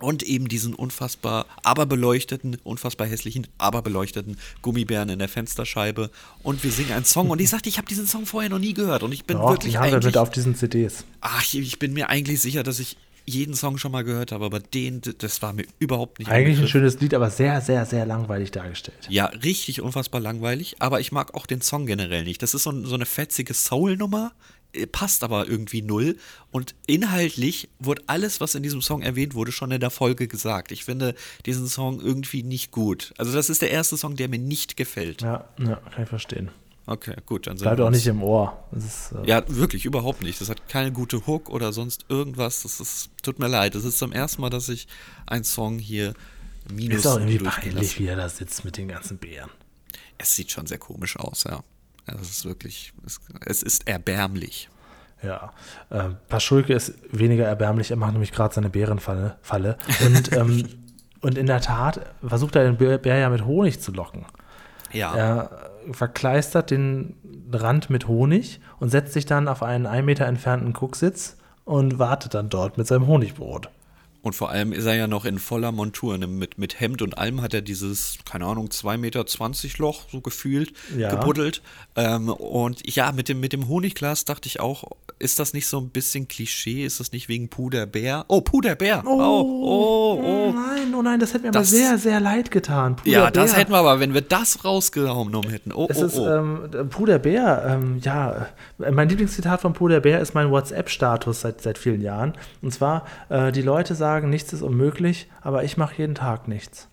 und eben diesen unfassbar aber beleuchteten, unfassbar hässlichen, aber beleuchteten Gummibären in der Fensterscheibe. Und wir singen einen Song. Und ich sagte, ich habe diesen Song vorher noch nie gehört. Und ich bin ja, wirklich. Die haben wir mit auf diesen CDs. Ach, ich bin mir eigentlich sicher, dass ich jeden Song schon mal gehört habe, aber den, das war mir überhaupt nicht. Eigentlich ein schönes Lied, aber sehr, sehr, sehr langweilig dargestellt. Ja, richtig unfassbar langweilig, aber ich mag auch den Song generell nicht. Das ist so, so eine fetzige Soul-Nummer, äh, passt aber irgendwie null. Und inhaltlich wurde alles, was in diesem Song erwähnt wurde, schon in der Folge gesagt. Ich finde diesen Song irgendwie nicht gut. Also, das ist der erste Song, der mir nicht gefällt. Ja, ja kann ich verstehen. Okay, gut. Dann Bleibt auch nicht im Ohr. Ist, äh ja, wirklich, überhaupt nicht. Das hat keine gute Hook oder sonst irgendwas. Das ist, tut mir leid. Das ist zum ersten Mal, dass ich einen Song hier minus Ist auch irgendwie peinlich, wie er da sitzt mit den ganzen Bären. Es sieht schon sehr komisch aus, ja. Das ist wirklich, es, es ist erbärmlich. Ja, äh, Paschulke ist weniger erbärmlich, er macht nämlich gerade seine Bärenfalle. Falle. Und, ähm, und in der Tat versucht er den Bär ja mit Honig zu locken. Ja. Er verkleistert den Rand mit Honig und setzt sich dann auf einen ein Meter entfernten Kucksitz und wartet dann dort mit seinem Honigbrot. Und vor allem ist er ja noch in voller Montur. Ne? Mit, mit Hemd und allem hat er dieses, keine Ahnung, 2,20 Meter Loch so gefühlt Ja. gebuddelt. Ähm, und ja, mit dem, mit dem Honigglas dachte ich auch, ist das nicht so ein bisschen Klischee? Ist das nicht wegen Puderbär? Oh, Puderbär! Oh, oh, oh. nein, oh nein, das hätte mir Das- aber sehr, sehr leid getan. Puder Ja, das hätten wir aber, wenn wir das rausgenommen hätten. Oh, Es oh, ist oh. ähm, Puder Bär, ähm, ja, äh, mein Lieblingszitat von Puder Bär ist mein WhatsApp-Status seit, seit vielen Jahren. Und zwar, äh, die Leute sagen, nichts ist unmöglich, aber ich mache jeden Tag nichts.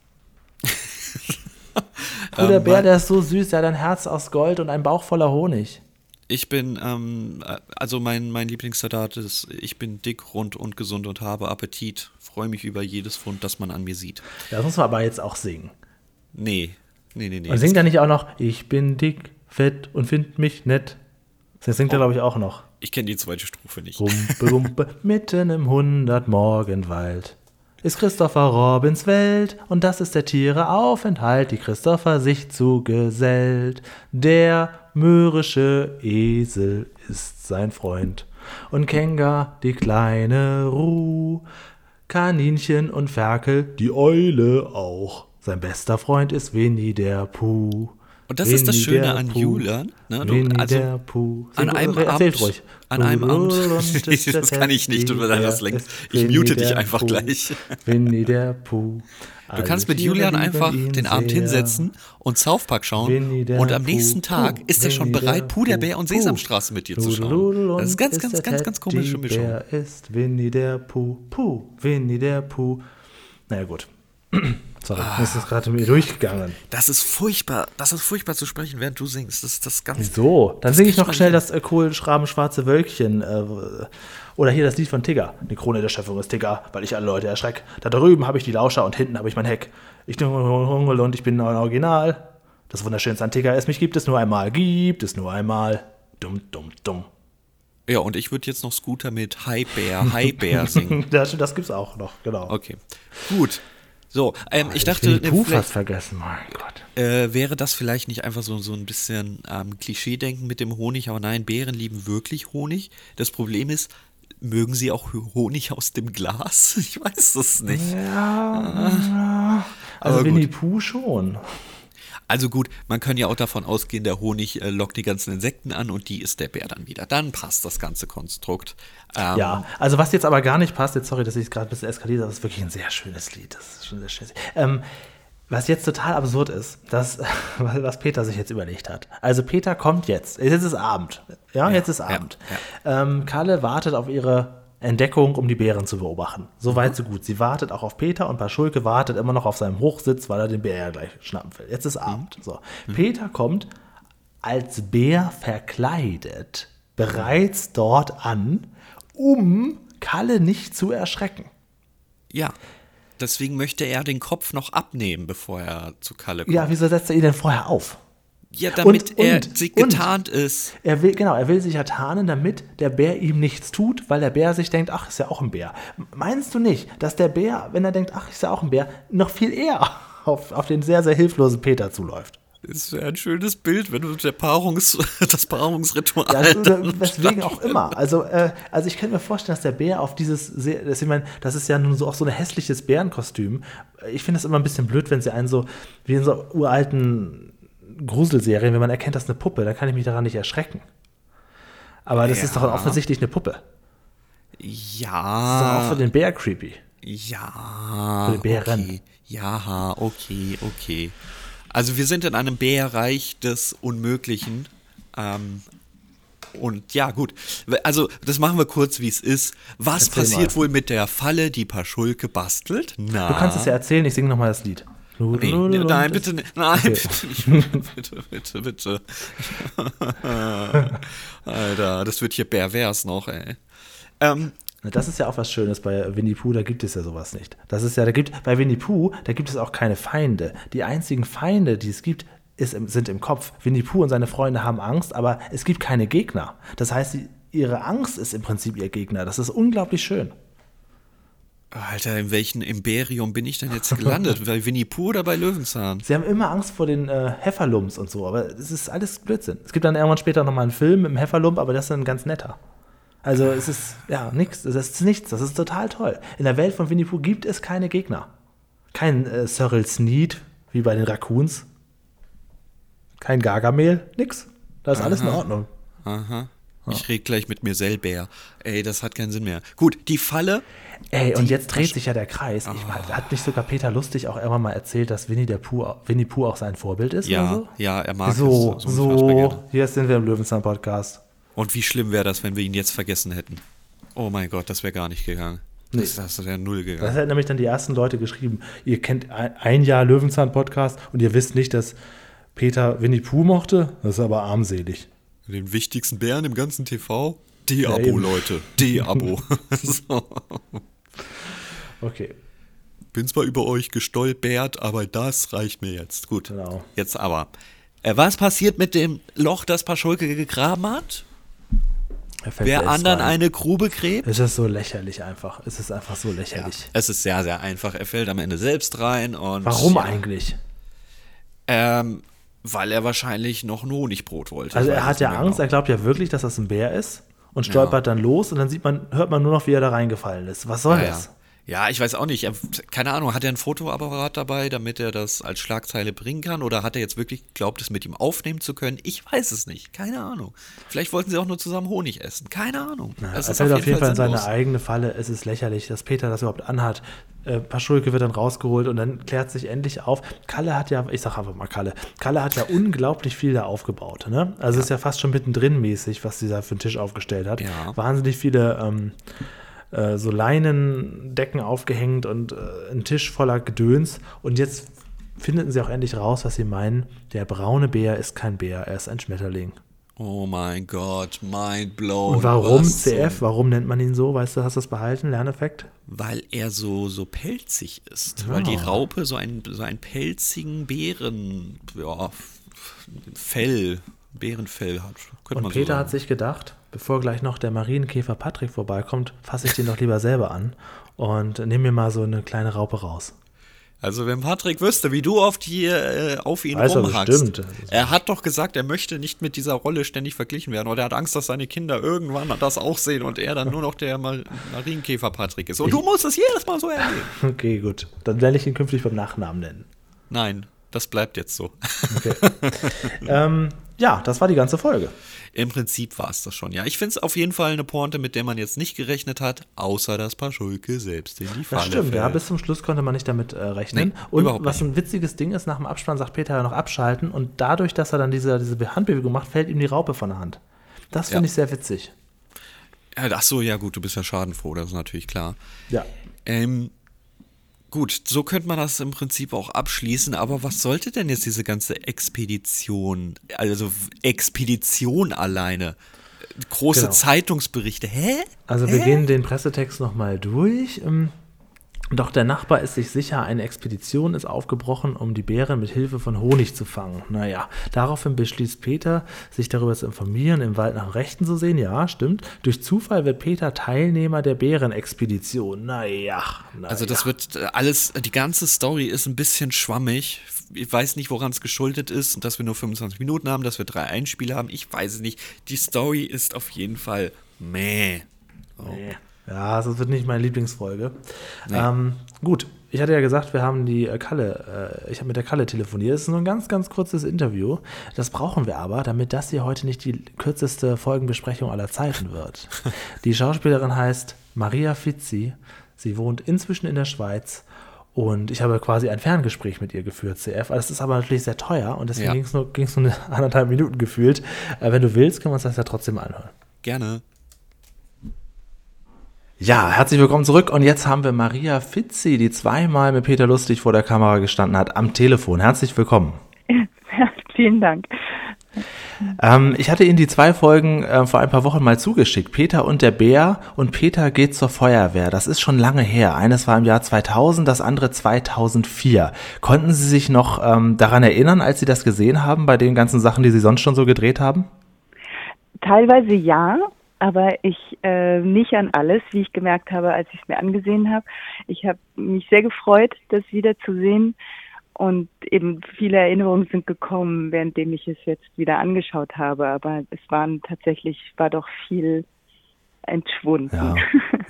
Puder Ähm, Bär, der ist so süß, der hat ein Herz aus Gold und ein Bauch voller Honig. Ich bin, ähm, äh, also mein, mein Lieblingszitat ist, ich bin dick, rund und gesund und habe Appetit. Freue mich über jedes Pfund, das man an mir sieht. Das muss man aber jetzt auch singen. Nee, nee, nee, nee. Und singt er nicht auch noch, ich bin dick, fett und find mich nett. Das singt er, glaube ich, auch noch. Ich kenne die zweite Strophe nicht. Rumpe, rumpe, mitten im Hundertmorgenwald ist Christopher Robins Welt und das ist der Tiere Aufenthalt, die Christopher sich zugesellt. Der mürrische Esel ist sein Freund und Kenga die kleine Ruh, Kaninchen und Ferkel die Eule auch. Sein bester Freund ist Winnie der Puh. Und das ist das Schöne der an. Julian, ne? Du- also der an einem Erzählt Abend- ruhig. an einem Abend- der Das kann ich nicht, tut mir leid, das lenkt. Ich mute dich der einfach gleich. Winnie der Puh. Du kannst mit Julian einfach den Abend hinsetzen und South Park schauen der und am nächsten Tag ist er schon bereit, der Puderbär und. Sesamstraße mit dir zu schauen. Das ist ganz, ganz, der ganz, ganz komische Mischung. Teddybär ist Winnie der Puh. Puh, Winnie der Puh. Naja, gut. Sorry, Ah. das ist gerade mir durchgegangen. Das ist furchtbar, das ist furchtbar zu sprechen, während du singst. Das ist das ganz. So, dann singe ich noch schnell das äh, Kohlschraben schwarze Wölkchen. Äh, oder hier das Lied von Tigger. Die Krone der Schöpfung ist Tigger, weil ich alle Leute erschreck. Da drüben habe ich die Lauscher und hinten habe ich mein Heck. Ich bin und ich bin ein Original. Das Wunderschönste an Tigger ist, mich gibt es nur einmal. Gibt es nur einmal. Dumm, dumm, dumm. Ja, und ich würde jetzt noch Scooter mit Hi Bear, Hi Bear singen. Das, das gibt's auch noch, genau. Okay, gut. So, ähm, ich dachte, die ne, fast vergessen, mein Gott. äh, wäre das vielleicht nicht einfach so, so ein bisschen ähm, Klischee-Denken mit dem Honig, aber nein, Bären lieben wirklich Honig. Das Problem ist, mögen sie auch Honig aus dem Glas? Ich weiß es nicht. Ja, also Aber Winnie. Pooh schon. Also gut, man kann ja auch davon ausgehen, der Honig äh, lockt die ganzen Insekten an und die ist der Bär dann wieder. Dann passt das ganze Konstrukt. Ähm, Ja, also was jetzt aber gar nicht passt, jetzt sorry, dass ich es gerade ein bisschen eskaliert habe, das ist wirklich ein sehr schönes Lied. Das ist schon sehr schön. Ähm, was jetzt total absurd ist, das, was Peter sich jetzt überlegt hat. Also Peter kommt jetzt, jetzt ist Abend. Ja, jetzt ist ja, Abend. Ähm, Kalle wartet auf ihre Entdeckung, um die Bären zu beobachten. So weit, so gut. Sie wartet auch auf Peter und Paschulke wartet immer noch auf seinem Hochsitz, weil er den Bär ja gleich schnappen will. Jetzt ist Abend. So. Peter kommt als Bär verkleidet bereits dort an, um Kalle nicht zu erschrecken. ja. Deswegen möchte er den Kopf noch abnehmen, bevor er zu Kalle kommt. Ja, wieso setzt er ihn denn vorher auf? Ja, damit Und- er und- sich und- getarnt ist. Er will, genau, er will sich ja tarnen, damit der Bär ihm nichts tut, weil der Bär sich denkt, ach, ist ja auch ein Bär. Meinst du nicht, dass der Bär, wenn er denkt, ach, ist ja auch ein Bär, noch viel eher auf, auf den sehr, sehr hilflosen Peter zuläuft? Das wäre ein schönes Bild, wenn du der Paarungs, das Paarungsritual. Ja, also, weswegen auch immer. Also, äh, also ich könnte mir vorstellen, dass der Bär auf dieses, sehr, das, ich meine, das ist ja nun so auch so ein hässliches Bärenkostüm. Ich finde es immer ein bisschen blöd, wenn sie einen so, wie in so uralten Gruselserien, wenn man erkennt, das ist eine Puppe, dann kann ich mich daran nicht erschrecken. Aber das ist doch Ja. offensichtlich eine Puppe. Das ist doch auch Ja. für den Bär creepy. Ja. Für die Bären. Okay. Ja, okay, okay. Also wir sind in einem Bärreich des Unmöglichen. Ähm, und ja, gut. Also, das machen wir kurz, wie es ist. Was Erzähl passiert mal. wohl mit der Falle, die Paschulke bastelt? Na. Du kannst es ja erzählen, ich singe nochmal das Lied. Nee, nein, bitte nicht. Nein, Okay. bitte. Bitte, bitte, bitte. Alter, das wird hier pervers noch, ey. Ähm, Das ist ja auch was Schönes bei Winnie Pooh, da gibt es ja sowas nicht. Das ist ja, da gibt, bei Winnie Pooh, da gibt es auch keine Feinde. Die einzigen Feinde, die es gibt, ist sind im Kopf. Winnie Pooh und seine Freunde haben Angst, aber es gibt keine Gegner. Das heißt, ihre Angst ist im Prinzip ihr Gegner. Das ist unglaublich schön. Alter, in welchem Imperium bin ich denn jetzt gelandet? bei Winnie Pooh oder bei Löwenzahn? Sie haben immer Angst vor den äh, Hefferlumps und so, aber es ist alles Blödsinn. Es gibt dann irgendwann später nochmal einen Film mit dem Hefferlump, aber das ist dann ganz netter. Also es ist, ja, nichts. Es ist nichts. Das ist total toll. In der Welt von Winnie Pooh gibt es keine Gegner. Kein äh, Cyril Sneed, wie bei den Raccoons. Kein Gargamel, nix. Da ist Aha. alles in Ordnung. Aha. Ich rede gleich mit mir selber. Ey, das hat keinen Sinn mehr. Gut, die Falle. Ey, und jetzt dreht sich ja der Kreis. Ich, oh. Hat nicht sogar Peter Lustig auch irgendwann mal erzählt, dass Winnie, der Pooh, Winnie Pooh auch sein Vorbild ist? Ja, so? ja, er mag so, es. So, so hier sind wir im Löwenzahn-Podcast. Und wie schlimm wäre das, wenn wir ihn jetzt vergessen hätten? Oh mein Gott, das wäre gar nicht gegangen. Das, das wäre null gegangen. Das hätten nämlich dann die ersten Leute geschrieben. Ihr kennt ein Jahr Löwenzahn-Podcast und ihr wisst nicht, dass Peter Winnie Pooh mochte. Das ist aber armselig. Den wichtigsten Bären im ganzen TV? D-Abo, ja, Leute. D-Abo. so. Okay. Bin zwar über euch gestolpert, aber das reicht mir jetzt. Gut. Genau. Jetzt aber. Äh, was passiert mit dem Loch, das Paschulke gegraben hat? Wer anderen rein. eine Grube gräbt? Es ist so lächerlich einfach. Es ist einfach so lächerlich. Ja, es ist sehr, sehr einfach. Er fällt am Ende selbst rein und. Warum ja, eigentlich? Ähm, weil er wahrscheinlich noch ein Honigbrot wollte. Also er hat ja Angst, genau. er glaubt ja wirklich, dass das ein Bär ist und stolpert ja. dann los und dann sieht man, hört man nur noch, wie er da reingefallen ist. Was soll ja, das? Ja, ich weiß auch nicht. Er, keine Ahnung, hat er ein Fotoapparat dabei, damit er das als Schlagzeile bringen kann? Oder hat er jetzt wirklich geglaubt, es mit ihm aufnehmen zu können? Ich weiß es nicht. Keine Ahnung. Vielleicht wollten sie auch nur zusammen Honig essen. Keine Ahnung. Na, es er fällt auf jeden Fall, Fall in seine eigene Falle. Es ist lächerlich, dass Peter das überhaupt anhat. Äh, Paschulke wird dann rausgeholt und dann klärt sich endlich auf. Kalle hat ja, ich sag einfach mal Kalle, Kalle hat ja unglaublich viel da aufgebaut. Ne? Also ja. ist ja fast schon mittendrin mäßig, was dieser für einen Tisch aufgestellt hat. Ja. Wahnsinnig viele ähm, äh, so Leinendecken aufgehängt und äh, ein Tisch voller Gedöns. Und jetzt finden sie auch endlich raus, was sie meinen. Der braune Bär ist kein Bär, er ist ein Schmetterling. Oh mein Gott, mind blown. Und warum was CF? Warum nennt man ihn so? Weißt du, hast du das behalten? Lerneffekt? Weil er so, so pelzig ist. Ja. Weil die Raupe so einen, so einen pelzigen Bären, ja, Fell, Bärenfell hat. Und Peter so hat sich gedacht, bevor gleich noch der Marienkäfer Patrick vorbeikommt, fasse ich den doch lieber selber an und nehme mir mal so eine kleine Raupe raus. Also wenn Patrick wüsste, wie du oft hier äh, auf ihn Weiß rumhackst. Er, er hat doch gesagt, er möchte nicht mit dieser Rolle ständig verglichen werden. Oder er hat Angst, dass seine Kinder irgendwann das auch sehen und er dann nur noch der Mar Marienkäfer Patrick ist. Und ich, du musst es jedes Mal so erleben. Okay, gut. Dann werde ich ihn künftig beim Nachnamen nennen. Nein, das bleibt jetzt so. Okay. ähm, ja, das war die ganze Folge. Im Prinzip war es das schon, ja. Ich finde es auf jeden Fall eine Pointe, mit der man jetzt nicht gerechnet hat, außer dass Paschulke selbst in die Falle Das stimmt, fällt. ja, bis zum Schluss konnte man nicht damit äh, rechnen. Nee, und was ein witziges Ding ist, nach dem Abspann sagt Peter ja noch abschalten und dadurch, dass er dann diese, diese Handbewegung macht, fällt ihm die Raupe von der Hand. Das finde ja. ich sehr witzig. Ach so, ja gut, du bist ja schadenfroh, das ist natürlich klar. Ja. Ähm, Gut, so könnte man das im Prinzip auch abschließen, aber was sollte denn jetzt diese ganze Expedition, also Expedition alleine? Große genau. Zeitungsberichte, hä? Also hä? wir gehen den Pressetext nochmal durch. Doch der Nachbar ist sich sicher, eine Expedition ist aufgebrochen, um die Bären mit Hilfe von Honig zu fangen. Naja, daraufhin beschließt Peter, sich darüber zu informieren, im Wald nach Rechten zu sehen. Ja, stimmt. Durch Zufall wird Peter Teilnehmer der Bärenexpedition. Naja, naja. Also das wird äh, alles, die ganze Story ist ein bisschen schwammig. Ich weiß nicht, woran es geschuldet ist, dass wir nur 25 Minuten haben, dass wir drei Einspiele haben. Ich weiß es nicht. Die Story ist auf jeden Fall meh. Oh. Meh. Ja, das wird nicht meine Lieblingsfolge. Nee. Ähm, gut, ich hatte ja gesagt, wir haben die äh, Kalle, äh, ich habe mit der Kalle telefoniert. Das ist nur ein ganz, ganz kurzes Interview. Das brauchen wir aber, damit das hier heute nicht die kürzeste Folgenbesprechung aller Zeiten wird. die Schauspielerin heißt Maria Fizzi. Sie wohnt inzwischen in der Schweiz und ich habe quasi ein Ferngespräch mit ihr geführt, CF. Das ist aber natürlich sehr teuer und deswegen ja. ging es nur, ging's nur eine anderthalb Minuten gefühlt. Äh, wenn du willst, können wir uns das ja trotzdem anhören. Gerne. Ja, herzlich willkommen zurück. Und jetzt haben wir Maria Fitzi, die zweimal mit Peter Lustig vor der Kamera gestanden hat, am Telefon. Herzlich willkommen. Ja, vielen Dank. Ähm, ich hatte Ihnen die zwei Folgen äh, vor ein paar Wochen mal zugeschickt. Peter und der Bär und Peter geht zur Feuerwehr. Das ist schon lange her. Eines war im Jahr 2000, das andere 2004. Konnten Sie sich noch ähm, daran erinnern, als Sie das gesehen haben, bei den ganzen Sachen, die Sie sonst schon so gedreht haben? Teilweise ja, aber ich äh, nicht an alles, wie ich gemerkt habe, als ich es mir angesehen habe. Ich habe mich sehr gefreut, das wieder zu sehen und eben viele Erinnerungen sind gekommen, währenddem ich es jetzt wieder angeschaut habe. Aber es waren tatsächlich, war doch viel entschwunden. Ja,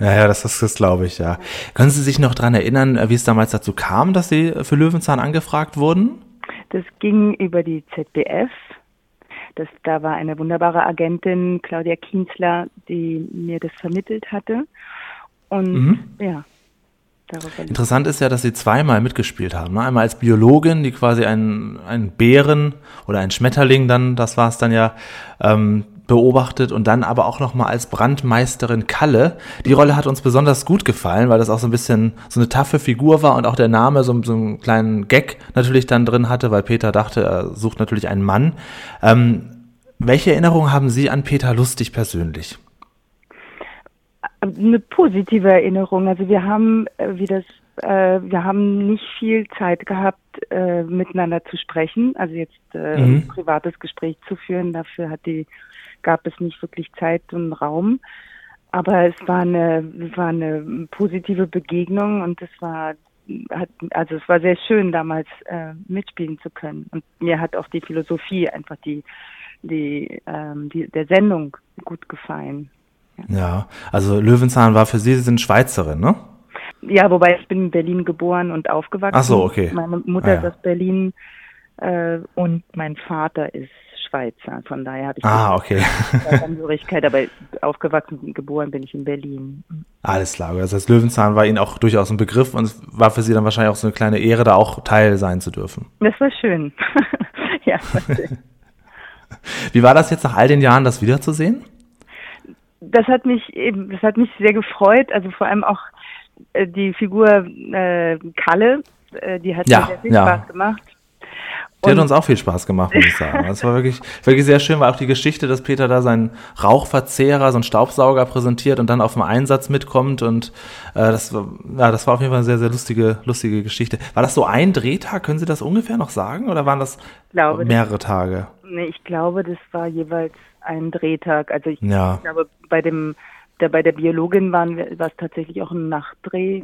ja, ja das, das, das glaube ich, ja. Können Sie sich noch daran erinnern, wie es damals dazu kam, dass Sie für Löwenzahn angefragt wurden? Das ging über die ZDF. Das, da war eine wunderbare Agentin, Claudia Kienzler, die mir das vermittelt hatte. Und mhm. ja, Interessant ist ja, dass sie zweimal mitgespielt haben. Ne? Einmal als Biologin, die quasi einen, einen Bären oder einen Schmetterling dann, das war es dann ja, ähm, beobachtet und dann aber auch nochmal als Brandmeisterin Kalle. Die Rolle hat uns besonders gut gefallen, weil das auch so ein bisschen so eine taffe Figur war und auch der Name so, so einen kleinen Gag natürlich dann drin hatte, weil Peter dachte, er sucht natürlich einen Mann. Ähm, welche Erinnerungen haben Sie an Peter Lustig persönlich? eine positive Erinnerung. Also wir haben, äh, wie das, äh, wir haben nicht viel Zeit gehabt, äh, miteinander zu sprechen. Also jetzt äh, mhm. ein privates Gespräch zu führen. Dafür hat die, gab es nicht wirklich Zeit und Raum. Aber es war eine, war eine positive Begegnung und es war hat, also es war sehr schön, damals äh, mitspielen zu können. Und mir hat auch die Philosophie einfach die, die, ähm, die der Sendung gut gefallen. Ja, also Löwenzahn war für Sie, Sie sind Schweizerin, ne? Ja, wobei ich bin in Berlin geboren und aufgewachsen. Ach so, okay. Meine Mutter ah, ja. ist aus Berlin äh, und mein Vater ist Schweizer. Von daher habe ich ah, okay. Angehörigkeit, aber aufgewachsen und geboren bin ich in Berlin. Alles klar. Das heißt, Löwenzahn war Ihnen auch durchaus ein Begriff und es war für Sie dann wahrscheinlich auch so eine kleine Ehre, da auch Teil sein zu dürfen. Das war schön. ja, war schön. Wie war das jetzt nach all den Jahren, das wiederzusehen? das hat mich eben, das hat mich sehr gefreut. Also vor allem auch äh, die Figur äh, Kalle, äh, die hat ja, mir sehr viel ja. Spaß gemacht. Die hat uns auch viel Spaß gemacht, muss ich sagen. Das war wirklich, wirklich sehr schön, weil auch die Geschichte, dass Peter da seinen Rauchverzehrer, so einen Staubsauger präsentiert und dann auf dem Einsatz mitkommt und äh, das, war, ja, das war auf jeden Fall eine sehr, sehr lustige, lustige Geschichte. War das so ein Drehtag? Können Sie das ungefähr noch sagen oder waren das glaube, mehrere das, Tage? Nee, ich glaube, das war jeweils ein Drehtag. Also ich ja. glaube, bei dem, der, bei der Biologin waren wir, war es tatsächlich auch ein Nachtdreh.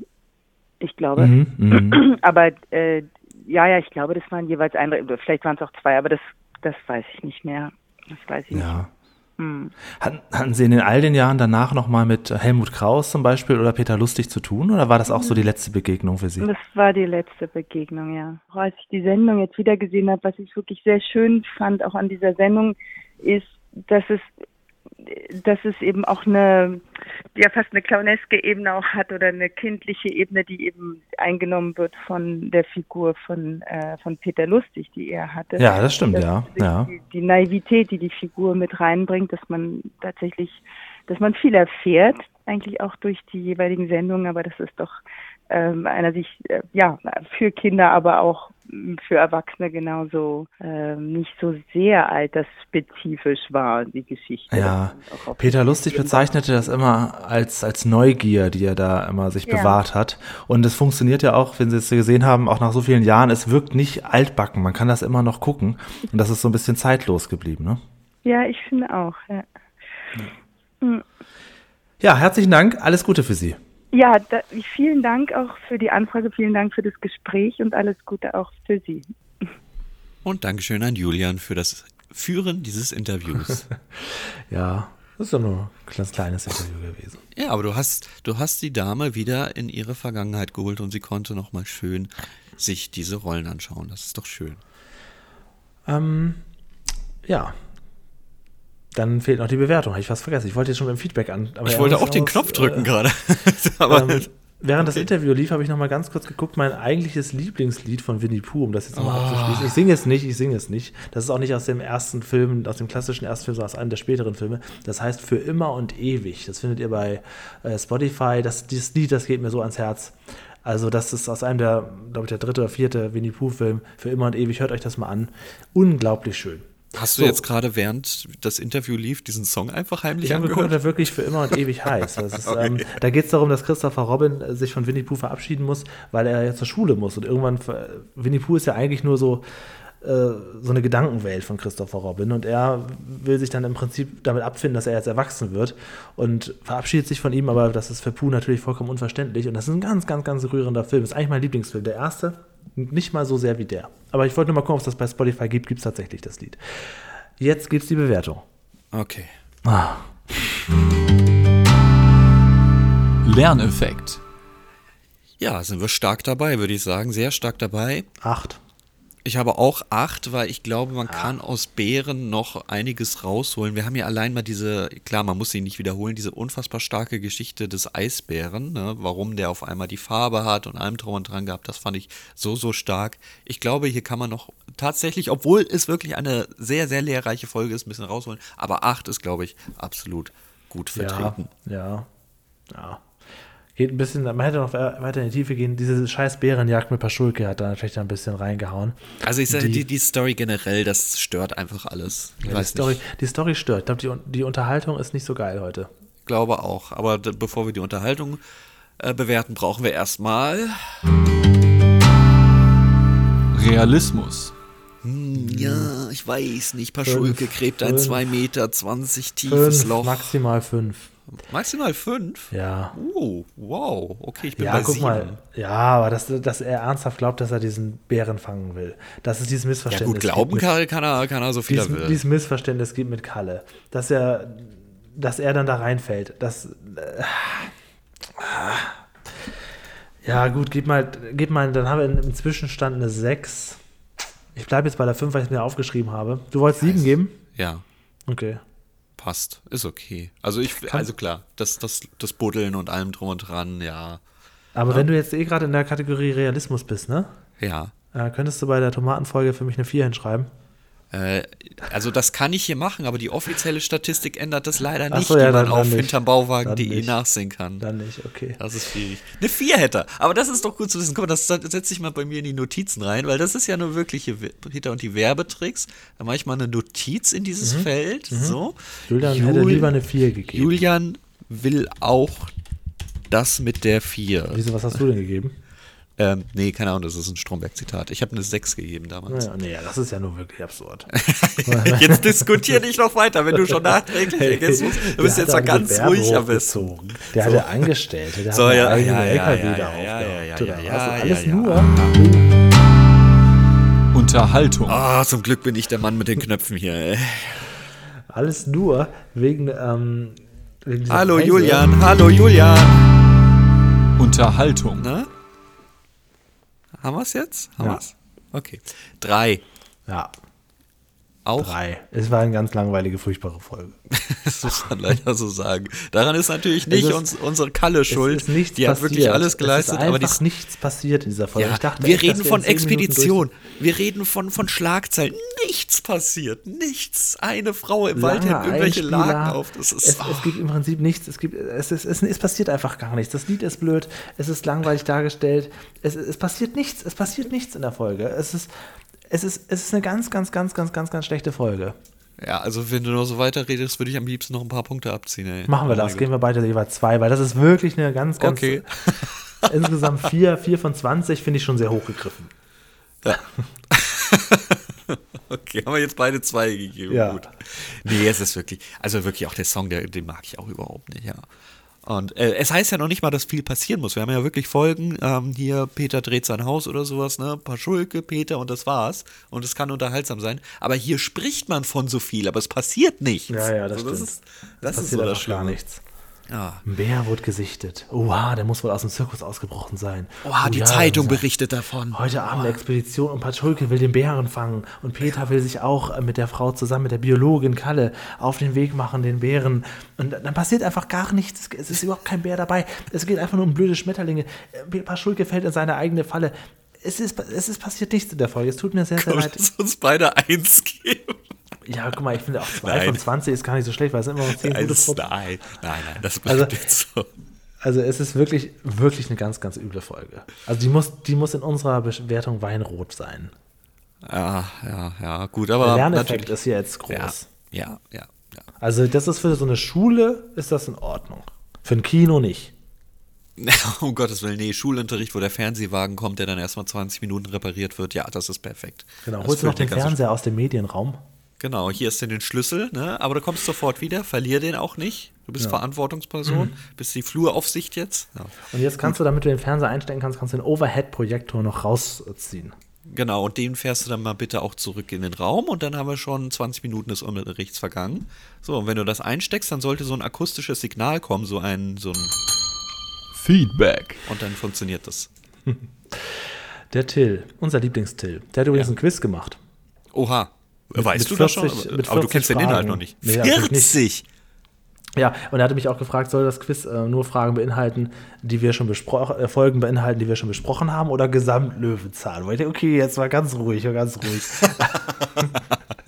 Ich glaube. Mhm, mhm. aber äh, ja, ja, ich glaube, das waren jeweils ein, vielleicht waren es auch zwei, aber das, das weiß ich nicht mehr. Das weiß ich ja. nicht. Hm. Hatten, hatten Sie in den all den Jahren danach nochmal mit Helmut Kraus zum Beispiel oder Peter Lustig zu tun oder war das auch so die letzte Begegnung für Sie? Das war die letzte Begegnung, ja. Auch als ich die Sendung jetzt wieder gesehen habe, was ich wirklich sehr schön fand, auch an dieser Sendung, ist, dass es dass es eben auch eine, ja fast eine clowneske Ebene auch hat oder eine kindliche Ebene, die eben eingenommen wird von der Figur von, äh, von Peter Lustig, die er hatte. Ja, das stimmt, das, ja. Die, ja. Die, die Naivität, die die Figur mit reinbringt, dass man tatsächlich, dass man viel erfährt, eigentlich auch durch die jeweiligen Sendungen, aber das ist doch ähm, einer sich, äh, ja, für Kinder, aber auch für Erwachsene genauso äh, nicht so sehr altersspezifisch war, die Geschichte. Ja, Peter Lustig bezeichnete das immer als, als Neugier, die er da immer sich ja. bewahrt hat. Und es funktioniert ja auch, wenn Sie es gesehen haben, auch nach so vielen Jahren, es wirkt nicht altbacken, man kann das immer noch gucken. Und das ist so ein bisschen zeitlos geblieben, ne? Ja, ich finde auch, ja. Hm. Ja, herzlichen Dank, alles Gute für Sie. Ja, da, vielen Dank auch für die Anfrage, vielen Dank für das Gespräch und alles Gute auch für Sie. Und Dankeschön an Julian für das Führen dieses Interviews. ja, das ist doch nur ein ganz kleines Interview gewesen. Ja, aber du hast, du hast die Dame wieder in ihre Vergangenheit geholt und sie konnte nochmal schön sich diese Rollen anschauen. Das ist doch schön. Ähm, ja, dann fehlt noch die Bewertung. Habe ich fast vergessen. Ich wollte jetzt schon beim Feedback an. ich wollte auch den Knopf drücken äh, gerade. ähm, während das Interview lief, habe ich noch mal ganz kurz geguckt, mein eigentliches Lieblingslied von Winnie Pooh, um das jetzt nochmal oh. abzuschließen. Ich singe es nicht, ich singe es nicht. Das ist auch nicht aus dem ersten Film, aus dem klassischen ersten Film, sondern aus einem der späteren Filme. Das heißt Für immer und ewig. Das findet ihr bei äh, Spotify. Das, dieses Lied, das geht mir so ans Herz. Also, das ist aus einem der, glaube ich, der dritte oder vierte Winnie Pooh-Film. Für immer und ewig. Hört euch das mal an. Unglaublich schön. Hast du so. jetzt gerade während das Interview lief diesen Song einfach heimlich ich angehört? Ich habe geguckt, wirklich für immer und ewig heiß. Ist, okay. ähm, da geht es darum, dass Christopher Robin äh, sich von Winnie Pooh verabschieden muss, weil er ja zur Schule muss. Und irgendwann, Winnie Pooh ist ja eigentlich nur so äh, so eine Gedankenwelt von Christopher Robin und er will sich dann im Prinzip damit abfinden, dass er jetzt erwachsen wird und verabschiedet sich von ihm, aber das ist für Pooh natürlich vollkommen unverständlich und das ist ein ganz, ganz, ganz rührender Film. Das ist eigentlich mein Lieblingsfilm. Der erste, nicht mal so sehr wie der. Aber ich wollte nur mal gucken, ob es das bei Spotify gibt. Gibt es tatsächlich das Lied. Jetzt gibt es die Bewertung. Okay. Ah. Lerneffekt. Ja, sind wir stark dabei, würde ich sagen. Sehr stark dabei. Acht. Ich habe auch acht, weil ich glaube, man ja. kann aus Bären noch einiges rausholen. Wir haben ja allein mal diese, klar, man muss sie nicht wiederholen, diese unfassbar starke Geschichte des Eisbären, ne? warum der auf einmal die Farbe hat und allem drum und dran gehabt, das fand ich so, so stark. Ich glaube, hier kann man noch tatsächlich, obwohl es wirklich eine sehr, sehr lehrreiche Folge ist, ein bisschen rausholen. Aber acht ist, glaube ich, absolut gut vertreten. Ja, ja, ja geht ein bisschen, man hätte noch weiter in die Tiefe gehen. Diese scheiß Bärenjagd mit Paschulke hat da natürlich ein bisschen reingehauen. Also ich sage, die, die, die, Story generell, das stört einfach alles. Ja, die, Story, die Story stört. Ich glaube, die, die Unterhaltung ist nicht so geil heute. Glaube auch. Aber bevor wir die Unterhaltung äh, bewerten, brauchen wir erstmal Realismus. Hm, ja, ich weiß nicht. Paschulke gräbt ein 2 Meter 20 tiefes fünf, Loch. Maximal 5. Maximal fünf? Ja. Oh, wow. Okay, ich bin ja, bei guck sieben. Mal. Ja, aber dass, dass er ernsthaft glaubt, dass er diesen Bären fangen will. Das ist dieses Missverständnis. Ja gut, glauben kann, kann, er, kann er so viel dieses, er will. Dieses Missverständnis gibt mit Kalle. Dass er, dass er dann da reinfällt. Das, äh, ja gut, gib mal, gib mal, dann haben wir im Zwischenstand eine 6. Ich bleibe jetzt bei der 5, weil ich es mir aufgeschrieben habe. Du wolltest 7 geben? Ja. Okay passt. Ist okay. Also ich, also klar, das, das, das Buddeln und allem drum und dran, ja. Aber ja. wenn du jetzt eh gerade in der Kategorie Realismus bist, ne? Ja. Äh, könntest du bei der Tomatenfolge für mich eine 4 hinschreiben? Äh, also das kann ich hier machen, aber die offizielle Statistik ändert das leider nicht, so, ja, die man auf dann hintermbauwagen.de nachsehen kann. Dann nicht, okay. Das ist schwierig. Eine 4 hätte er. Aber das ist doch gut zu wissen. Guck mal, das setze ich mal bei mir in die Notizen rein, weil das ist ja nur wirkliche Peter und die Werbetricks. Da mache ich mal eine Notiz in dieses mhm. Feld. Mhm. So. Julian Jul hätte lieber eine 4 gegeben. Julian will auch das mit der 4. Wieso, was hast du denn gegeben? Ähm, nee, keine Ahnung, das ist ein Stromberg-Zitat. Ich habe eine 6 gegeben damals. Naja, nee, das ist ja nur wirklich absurd. jetzt diskutier nicht noch weiter, wenn du schon nachträglich ergänzt musst. Du bist jetzt mal ganz ruhig am besten. Der so. hatte Angestellte, der so, hat ja, eigene ja, LKW ja, da ja, ja, ja, ja, ja, also alles nur. Unterhaltung. Ah, oh, zum Glück bin ich der Mann mit den Knöpfen hier. Ey. Alles nur wegen, ähm, wegen Hallo. Julian, hallo Julian. Unterhaltung. Na? Haben wir es jetzt? Haben ja. wir's? Okay. Drei. Ja. Auch? Drei. Es war eine ganz langweilige, furchtbare Folge. das muss man leider so sagen. Daran ist natürlich nicht ist, uns, unsere Kalle schuld. die passiert. hat wirklich alles geleistet. Es ist aber die ist nichts passiert in dieser Folge. Ja, dachte, wir echt, reden von Expedition. Wir reden von, von Schlagzeilen. Nichts passiert. Nichts. Eine Frau im Wald hält irgendwelche Lagen auf. Das ist, es, oh. es gibt im Prinzip nichts. Es, gibt, es, ist, es, es, passiert einfach gar nichts. Das Lied ist blöd. Es ist langweilig dargestellt. Es, es passiert nichts. Es passiert nichts in der Folge. Es ist es ist, es ist eine ganz, ganz, ganz, ganz, ganz, ganz schlechte Folge. Ja, also wenn du noch so weiter redest, würde ich am liebsten noch ein paar Punkte abziehen. Ey. Machen wir oh das, gehen wir beide jeweils zwei, weil das ist wirklich eine ganz, ganz. Okay. insgesamt vier, vier von 20 finde ich schon sehr hochgegriffen. Ja. okay, haben wir jetzt beide zwei gegeben. Ja. Gut. Nee, es ist wirklich, also wirklich auch der Song, der, den mag ich auch überhaupt nicht, ja. Und äh, es heißt ja noch nicht mal, dass viel passieren muss. Wir haben ja wirklich Folgen, ähm, hier Peter dreht sein Haus oder sowas, ne? Paar Schulke, Peter und das war's. Und es kann unterhaltsam sein. Aber hier spricht man von so viel, aber es passiert nichts. Ja, ja, das, also, das ist, das, das ist so das gar nichts. Ja. Ein Bär wurde gesichtet. Oha, der muss wohl aus dem Zirkus ausgebrochen sein. Oha, oh, die ja, Zeitung berichtet davon. Heute Abend eine Expedition und Patschulke will den Bären fangen. Und Peter will sich auch mit der Frau zusammen, mit der Biologin Kalle, auf den Weg machen, den Bären. Und dann passiert einfach gar nichts. Es ist überhaupt kein Bär dabei. Es geht einfach nur um blöde Schmetterlinge. Äh, Patschulke fällt in seine eigene Falle. Es ist, es ist passiert nichts in der Folge. Es tut mir sehr, sehr Komm, leid. Lass uns beide eins geben. Ja, guck mal, ich finde auch 2 von 20 ist gar nicht so schlecht, weil es immer noch 10 gute Nein, nein, nein, das bleibt also, jetzt so. Also es ist wirklich, wirklich eine ganz, ganz üble Folge. Also die muss, die muss in unserer Bewertung weinrot sein. Ja, ja, ja, gut, aber. Der Lerneffekt ist hier jetzt groß. Ja, ja, ja, ja. Also, das ist für so eine Schule, ist das in Ordnung. Für ein Kino nicht. Um Gottes Willen, nee, Schulunterricht, wo der Fernsehwagen kommt, der dann erstmal 20 Minuten repariert wird, ja, das ist perfekt. Genau, das holst du noch den Fernseher aus dem Medienraum? Genau, hier ist denn den Schlüssel, ne? aber du kommst sofort wieder, verlier den auch nicht. Du bist ja. Verantwortungsperson, mhm. bist die Fluraufsicht jetzt. Ja. Und jetzt kannst Gut. du, damit du den Fernseher einstellen kannst, kannst du den Overhead-Projektor noch rausziehen. Genau, und den fährst du dann mal bitte auch zurück in den Raum und dann haben wir schon 20 Minuten des Unterrichts vergangen. So, und wenn du das einsteckst, dann sollte so ein akustisches Signal kommen, so ein, so ein Feedback. Und dann funktioniert das. Der Till, unser Lieblings-Till, der hat übrigens ja. ein Quiz gemacht. Oha. Mit, weißt mit du 40, das schon? Aber, du kennst Fragen. den Inhalt noch nicht. Nee, 40! Ja, und er hatte mich auch gefragt, soll das Quiz äh, nur Fragen beinhalten, die wir schon besprochen, äh, Folgen beinhalten, die wir schon besprochen haben, oder Gesamtlöwenzahn? Weil ich denke, okay, jetzt war ganz ruhig, ganz ruhig.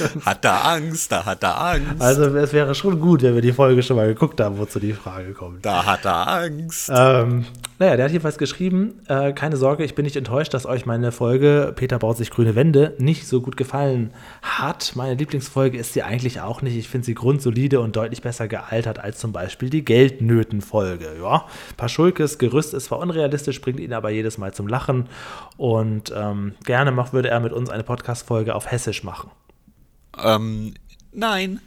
hat er Angst, da hat er Angst. Also es wäre schon gut, wenn wir die Folge schon mal geguckt haben, wozu die Frage kommt. Da hat er Angst. Ähm, naja, der hat jedenfalls geschrieben, äh, keine Sorge, ich bin nicht enttäuscht, dass euch meine Folge Peter baut sich grüne Wände nicht so gut gefallen hat. Meine Lieblingsfolge ist sie eigentlich auch nicht. Ich finde sie grundsolide und deutlich besser gealtert als zum Beispiel die Geldnöten-Folge. Ja, Paschulkes Gerüst ist zwar unrealistisch, bringt ihn aber jedes Mal zum Lachen und ähm, gerne mach, würde er mit uns eine Podcast-Folge auf Hessisch machen. Ähm, nein.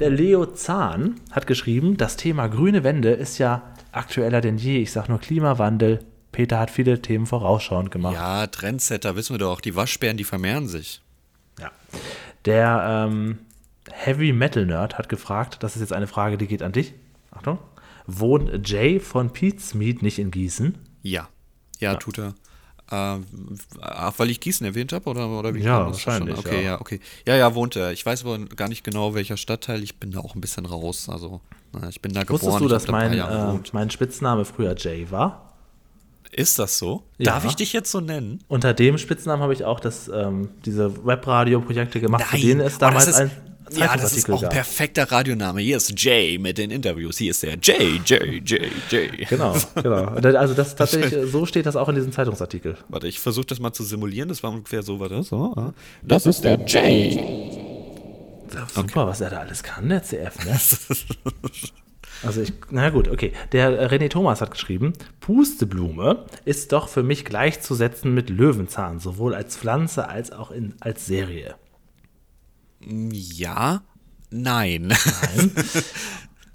Der Leo Zahn hat geschrieben, das Thema grüne Wände ist ja aktueller denn je. Ich sage nur Klimawandel. Peter hat viele Themen vorausschauend gemacht. Ja, Trendsetter, wissen wir doch. Die Waschbären, die vermehren sich. Ja. Der ähm, Heavy Metal Nerd hat gefragt, das ist jetzt eine Frage, die geht an dich. Achtung. Wohnt Jay von Pete's Meat nicht in Gießen? Ja. Ja, ja. tut er. Äh, weil ich Gießen erwähnt habe oder, oder wie Ja, wahrscheinlich. Okay, ja. ja. okay. Ja, ja, wohnt er. Ich weiß aber gar nicht genau, welcher Stadtteil. Ich bin da auch ein bisschen raus. Also, ich bin da geboren. Wusstest du, dass mein, äh, mein Spitzname früher Jay war? Ist das so? Ja. Darf ich dich jetzt so nennen? Unter dem Spitznamen habe ich auch das, ähm, diese Webradio-Projekte gemacht, Nein. zu denen es damals ein ja, das ist auch ein perfekter Radioname. Hier ist Jay mit den Interviews. Hier ist der Jay, Jay, Jay, Jay. Genau, genau. Also das tatsächlich, so steht das auch in diesem Zeitungsartikel. Warte, ich versuche das mal zu simulieren. Das war ungefähr so, warte, so. Das ist der Jay. Super, okay. was er da alles kann, der CF, ne? Also ich, na gut, okay. Der René Thomas hat geschrieben, Pusteblume ist doch für mich gleichzusetzen mit Löwenzahn, sowohl als Pflanze als auch in, als Serie. Ja, nein. Nein.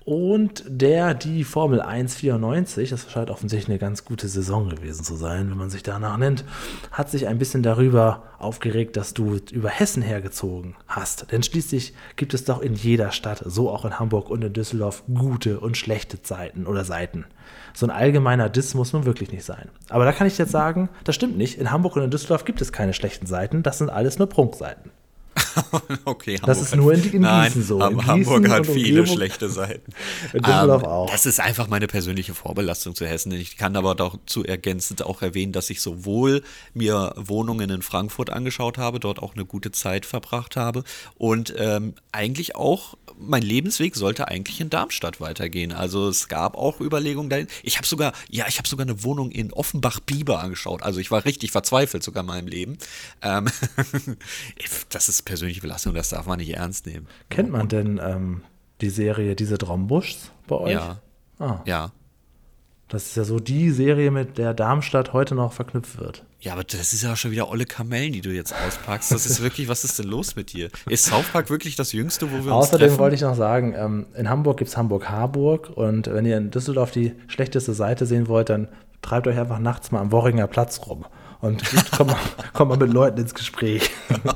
Und der, die Formel 194, das scheint offensichtlich eine ganz gute Saison gewesen zu sein, wenn man sich danach nennt, hat sich ein bisschen darüber aufgeregt, dass du über Hessen hergezogen hast. Denn schließlich gibt es doch in jeder Stadt, so auch in Hamburg und in Düsseldorf, gute und schlechte Zeiten oder Seiten. So ein allgemeiner Diss muss nun wirklich nicht sein. Aber da kann ich jetzt sagen, das stimmt nicht. In Hamburg und in Düsseldorf gibt es keine schlechten Seiten, das sind alles nur Prunkseiten. okay, Hamburg das ist nur in, in nein, Gießen so. In Hamburg Gießen hat viele schlechte Seiten. Düsseldorf ähm. Das ist einfach meine persönliche Vorbelastung zu Hessen. Ich kann aber dazu ergänzend auch erwähnen, dass ich sowohl mir Wohnungen in Frankfurt angeschaut habe, dort auch eine gute Zeit verbracht habe und ähm, eigentlich auch mein Lebensweg sollte eigentlich in Darmstadt weitergehen. Also es gab auch Überlegungen dahin. Ich habe sogar, ja, ich habe sogar eine Wohnung in Offenbach-Bieber angeschaut. Also ich war richtig verzweifelt sogar in meinem Leben. Ähm, das ist persönliche Belastung, das darf man nicht ernst nehmen. Kennt man denn ähm, die Serie Diese Traumbuschs bei euch? Ja. Ah. Ja. Das ist ja so die Serie, mit der Darmstadt heute noch verknüpft wird. Ja, aber das ist ja schon wieder olle Kamellen, die du jetzt auspackst. Das ist wirklich, was ist denn los mit dir? Ist South Park wirklich das Jüngste, wo wir uns Außerdem wollte ich noch sagen, ähm, in Hamburg gibt es Hamburg-Harburg und wenn ihr in Düsseldorf die schlechteste Seite sehen wollt, dann treibt euch einfach nachts mal am Worringer Platz rum und kommt mal, kommt mal mit Leuten ins Gespräch.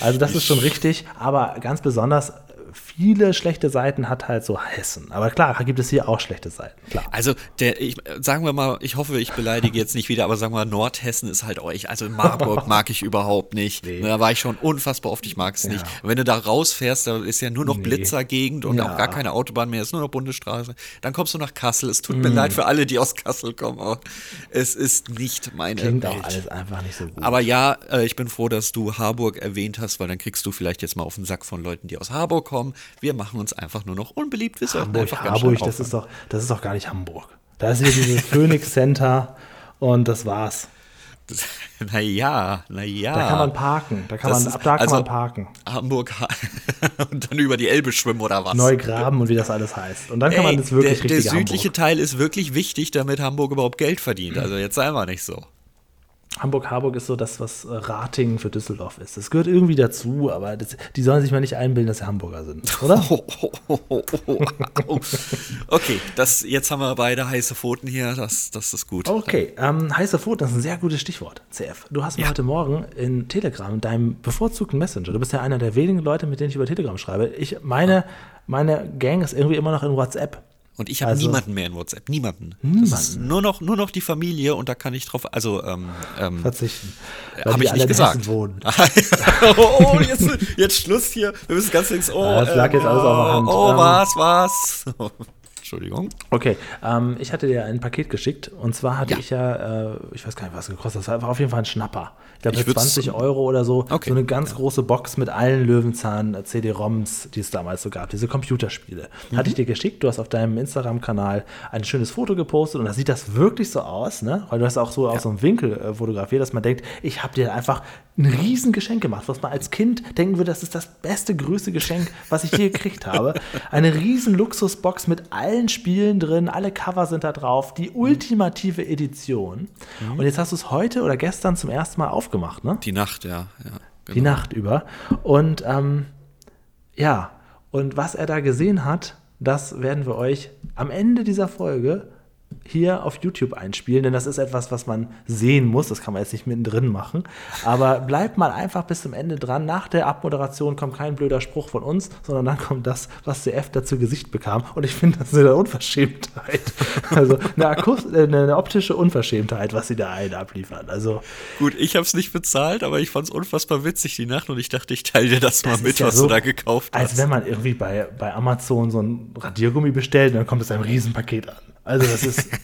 also das ist schon richtig, aber ganz besonders viele schlechte Seiten hat halt so Hessen. Aber klar, gibt es hier auch schlechte Seiten. Klar. Also, der, ich, sagen wir mal, ich hoffe, ich beleidige jetzt nicht wieder, aber sagen wir mal, Nordhessen ist halt euch. Also Marburg mag ich überhaupt nicht. Nee. Da war ich schon unfassbar oft, ich mag es ja. nicht. wenn du da rausfährst, da ist ja nur noch nee. Blitzergegend und ja. auch gar keine Autobahn mehr, ist nur noch Bundesstraße. Dann kommst du nach Kassel. Es tut mm. mir leid für alle, die aus Kassel kommen, aber es ist nicht meine Klingt Welt. auch alles einfach nicht so gut. Aber ja, äh, ich bin froh, dass du Harburg erwähnt hast, weil dann kriegst du vielleicht jetzt mal auf den Sack von Leuten, die aus Harburg kommen. Wir machen uns einfach nur noch unbeliebt. Wir Hamburg, einfach Hamburg, das ist, doch, das ist doch gar nicht Hamburg. Da ist hier dieses Phoenix Center und das war's. Naja, naja. Da kann man parken. Da kann Das man, ab da kann also- man parken. Hamburg und dann über die Elbe schwimmen oder was? Neugraben und wie das alles heißt. Und dann kann man Ey, das wirklich der, der richtig südliche Teil ist wirklich wichtig, damit Hamburg überhaupt Geld verdient. Also jetzt sei mal nicht so. Hamburg. Hamburg ist so das, was äh, Ratingen für Düsseldorf ist. Das gehört irgendwie dazu, aber das, die sollen sich mal nicht einbilden, dass sie Hamburger sind, oder? Oh, oh, oh. Okay, das, jetzt haben wir beide heiße Pfoten hier, das, das ist gut. Okay, ähm, heiße Pfoten, das ist ein sehr gutes Stichwort, CF. Du hast mir Ja. heute Morgen in Telegram, in deinem bevorzugten Messenger, du bist ja einer der wenigen Leute, mit denen ich über Telegram schreibe. Ich, meine, meine Gang ist irgendwie immer noch in WhatsApp. Und ich habe Also- niemanden mehr in WhatsApp, niemanden. Niemanden? Das ist nur noch, nur noch die Familie und da kann ich drauf, also ähm, ähm, Verzichten. Weil habe ich alle nicht gesagt. Wohnen. oh, oh, jetzt, jetzt Schluss hier. Wir müssen ganz links. Oh, das lag jetzt alles auf der Hand. Oh, Ähm, was, was? Entschuldigung. Okay, ähm, ich hatte dir ein Paket geschickt und zwar hatte Ja. ich ja, äh, ich weiß gar nicht, was gekostet hat, das war auf jeden Fall ein Schnapper. Ich glaube, für würd's- 20 Euro oder so, Okay, so eine ganz große Box mit allen Löwenzahn-CD-ROMs, die es damals so gab, diese Computerspiele. Mhm. Hatte ich dir geschickt, du hast auf deinem Instagram-Kanal ein schönes Foto gepostet und da sieht das wirklich so aus, ne? Weil du hast auch so aus so einem Winkel äh, fotografiert, dass man denkt, ich habe dir einfach ein riesen Geschenk gemacht, was man als Kind denken würde, das ist das beste, größte Geschenk, was ich je gekriegt habe. Eine riesen Luxusbox mit allen Spielen drin, alle Cover sind da drauf, die ultimative Edition. Und jetzt hast du es heute oder gestern zum ersten Mal aufgemacht, ne? Die Nacht, ja. ja Die genau. Nacht über. Und ähm, ja, und was er da gesehen hat, das werden wir euch am Ende dieser Folge hier auf YouTube einspielen, denn das ist etwas, was man sehen muss. Das kann man jetzt nicht mittendrin machen. Aber bleibt mal einfach bis zum Ende dran. Nach der Abmoderation kommt kein blöder Spruch von uns, sondern dann kommt das, was CF da zu Gesicht bekam. Und ich finde, das ist eine Unverschämtheit. Also eine, Akust äh, eine optische Unverschämtheit, was sie da ein abliefern. Also Gut, ich habe es nicht bezahlt, aber ich fand es unfassbar witzig die Nacht und ich dachte, ich teile dir das, mal Das mit, ja was so, du da gekauft Als hast. wenn man irgendwie bei, bei Amazon so ein Radiergummi bestellt und dann kommt es ein Riesenpaket an. Also das ist,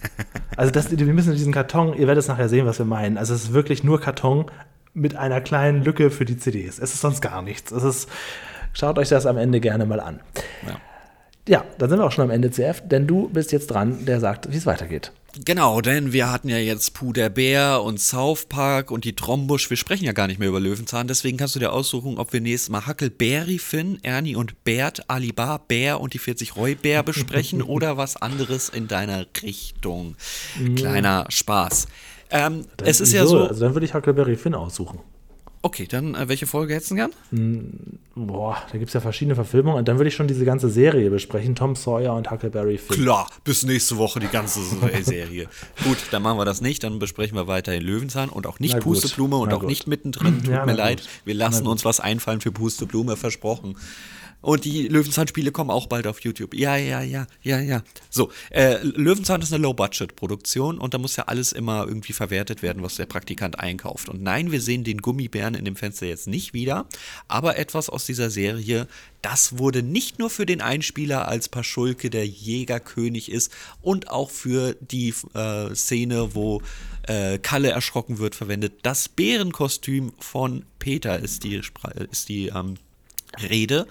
also das, wir müssen diesen Karton, ihr werdet es nachher sehen, was wir meinen. Also es ist wirklich nur Karton mit einer kleinen Lücke für die CDs. Es ist sonst gar nichts. Es ist, schaut euch das am Ende gerne mal an. Ja. Ja, dann sind wir auch schon am Ende, CF, denn du bist jetzt dran, der sagt, wie es weitergeht. Genau, denn wir hatten ja jetzt Puh der Bär und South Park und die Trombusch. Wir sprechen ja gar nicht mehr über Löwenzahn, deswegen kannst du dir aussuchen, ob wir nächstes Mal Huckleberry Finn, Ernie und Bert, Alibar, Bär und die 40 Räubär besprechen oder was anderes in deiner Richtung. Kleiner Spaß. Ähm, es ist ja Wieso? so. Also dann würde ich Huckleberry Finn aussuchen. Okay, dann äh, welche Folge hättest du gern? Boah, da gibt es ja verschiedene Verfilmungen. Und dann würde ich schon diese ganze Serie besprechen: Tom Sawyer und Huckleberry Finn. Klar, bis nächste Woche die ganze Serie. gut, dann machen wir das nicht, dann besprechen wir weiterhin Löwenzahn und auch nicht gut, Pusteblume und auch gut. nicht mittendrin. Tut Ja, mir leid, gut. wir lassen uns was einfallen für Pusteblume, versprochen. Und die Löwenzahn-Spiele kommen auch bald auf YouTube. Ja, ja, ja, ja, ja. So, äh, Löwenzahn ist eine Low-Budget-Produktion und da muss ja alles immer irgendwie verwertet werden, was der Praktikant einkauft. Und nein, wir sehen den Gummibären in dem Fenster jetzt nicht wieder, aber etwas aus dieser Serie, das wurde nicht nur für den Einspieler als Paschulke der Jägerkönig ist und auch für die äh, Szene, wo äh, Kalle erschrocken wird, verwendet. Das Bärenkostüm von Peter ist die, ist die ähm, Rede.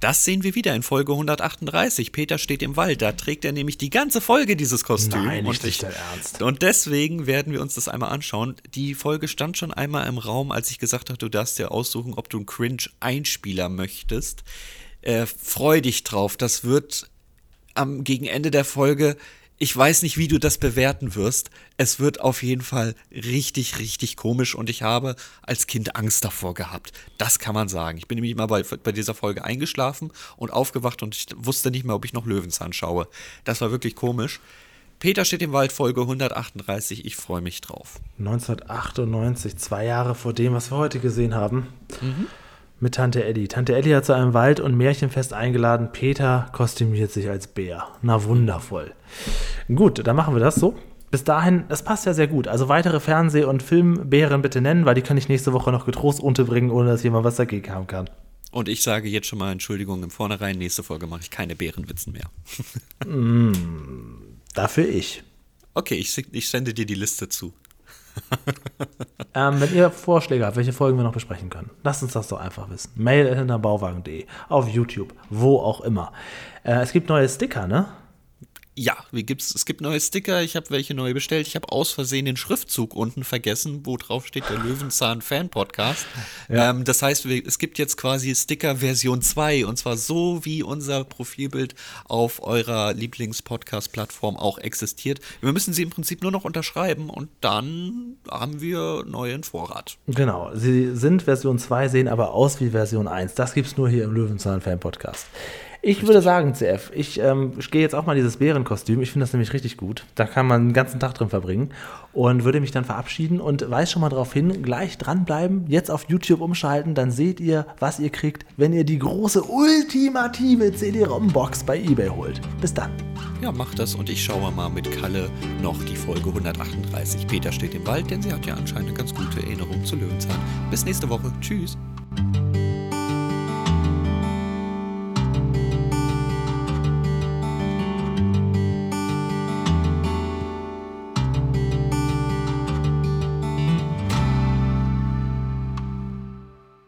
Das sehen wir wieder in Folge 138. Peter steht im Wald. Da trägt er nämlich die ganze Folge dieses Kostüm. Nein, nicht und, ich, Ernst. und deswegen werden wir uns das einmal anschauen. Die Folge stand schon einmal im Raum, als ich gesagt habe, du darfst dir aussuchen, ob du einen Cringe-Einspieler möchtest. Äh, freu dich drauf. Das wird am gegen Ende der Folge. Ich weiß nicht, wie du das bewerten wirst. Es wird auf jeden Fall richtig, richtig komisch und ich habe als Kind Angst davor gehabt. Das kann man sagen. Ich bin nämlich mal bei, bei dieser Folge eingeschlafen und aufgewacht und ich wusste nicht mehr, ob ich noch Löwenzahn schaue. Das war wirklich komisch. Peter steht im Wald, Folge 138. Ich freue mich drauf. 1998, zwei Jahre vor dem, was wir heute gesehen haben. Mhm. Mit Tante Elli. Tante Elli hat zu einem Wald- und Märchenfest eingeladen. Peter kostümiert sich als Bär. Na wundervoll. Gut, dann machen wir das so. Bis dahin, das passt ja sehr gut. Also weitere Fernseh- und Filmbären bitte nennen, weil die kann ich nächste Woche noch getrost unterbringen, ohne dass jemand was dagegen haben kann. Und ich sage jetzt schon mal Entschuldigung im Vornherein. Nächste Folge mache ich keine Bärenwitzen mehr. Dafür ich. Okay, ich, ich sende dir die Liste zu. Ähm, wenn ihr Vorschläge habt, welche Folgen wir noch besprechen können, lasst uns das doch einfach wissen. Mail hinterbauwagen.de, auf YouTube, wo auch immer. Äh, es gibt neue Sticker, ne? Ja, wie gibt's, es gibt neue Sticker, ich habe welche neu bestellt. Ich habe aus Versehen den Schriftzug unten vergessen, wo drauf steht der Löwenzahn Fan Podcast. Ja. Ähm, das heißt, es gibt jetzt quasi Sticker Version 2 und zwar so, wie unser Profilbild auf eurer Lieblings-Podcast-Plattform auch existiert. Wir müssen sie im Prinzip nur noch unterschreiben und dann haben wir neuen Vorrat. Genau, sie sind Version 2, sehen aber aus wie Version 1. Das gibt es nur hier im Löwenzahn Fan Podcast. Ich würde sagen, CF, ich, ähm, ich gehe jetzt auch mal dieses Bärenkostüm. Ich finde das nämlich richtig gut. Da kann man den ganzen Tag drin verbringen. Und würde mich dann verabschieden und weise schon mal darauf hin, gleich dranbleiben, jetzt auf YouTube umschalten, dann seht ihr, was ihr kriegt, wenn ihr die große ultimative CD-ROM-Box bei eBay holt. Bis dann. Ja, macht das und ich schaue mal mit Kalle noch die Folge 138. Peter steht im Wald, denn sie hat ja anscheinend eine ganz gute Erinnerung zu Löwenzahn. Bis nächste Woche. Tschüss.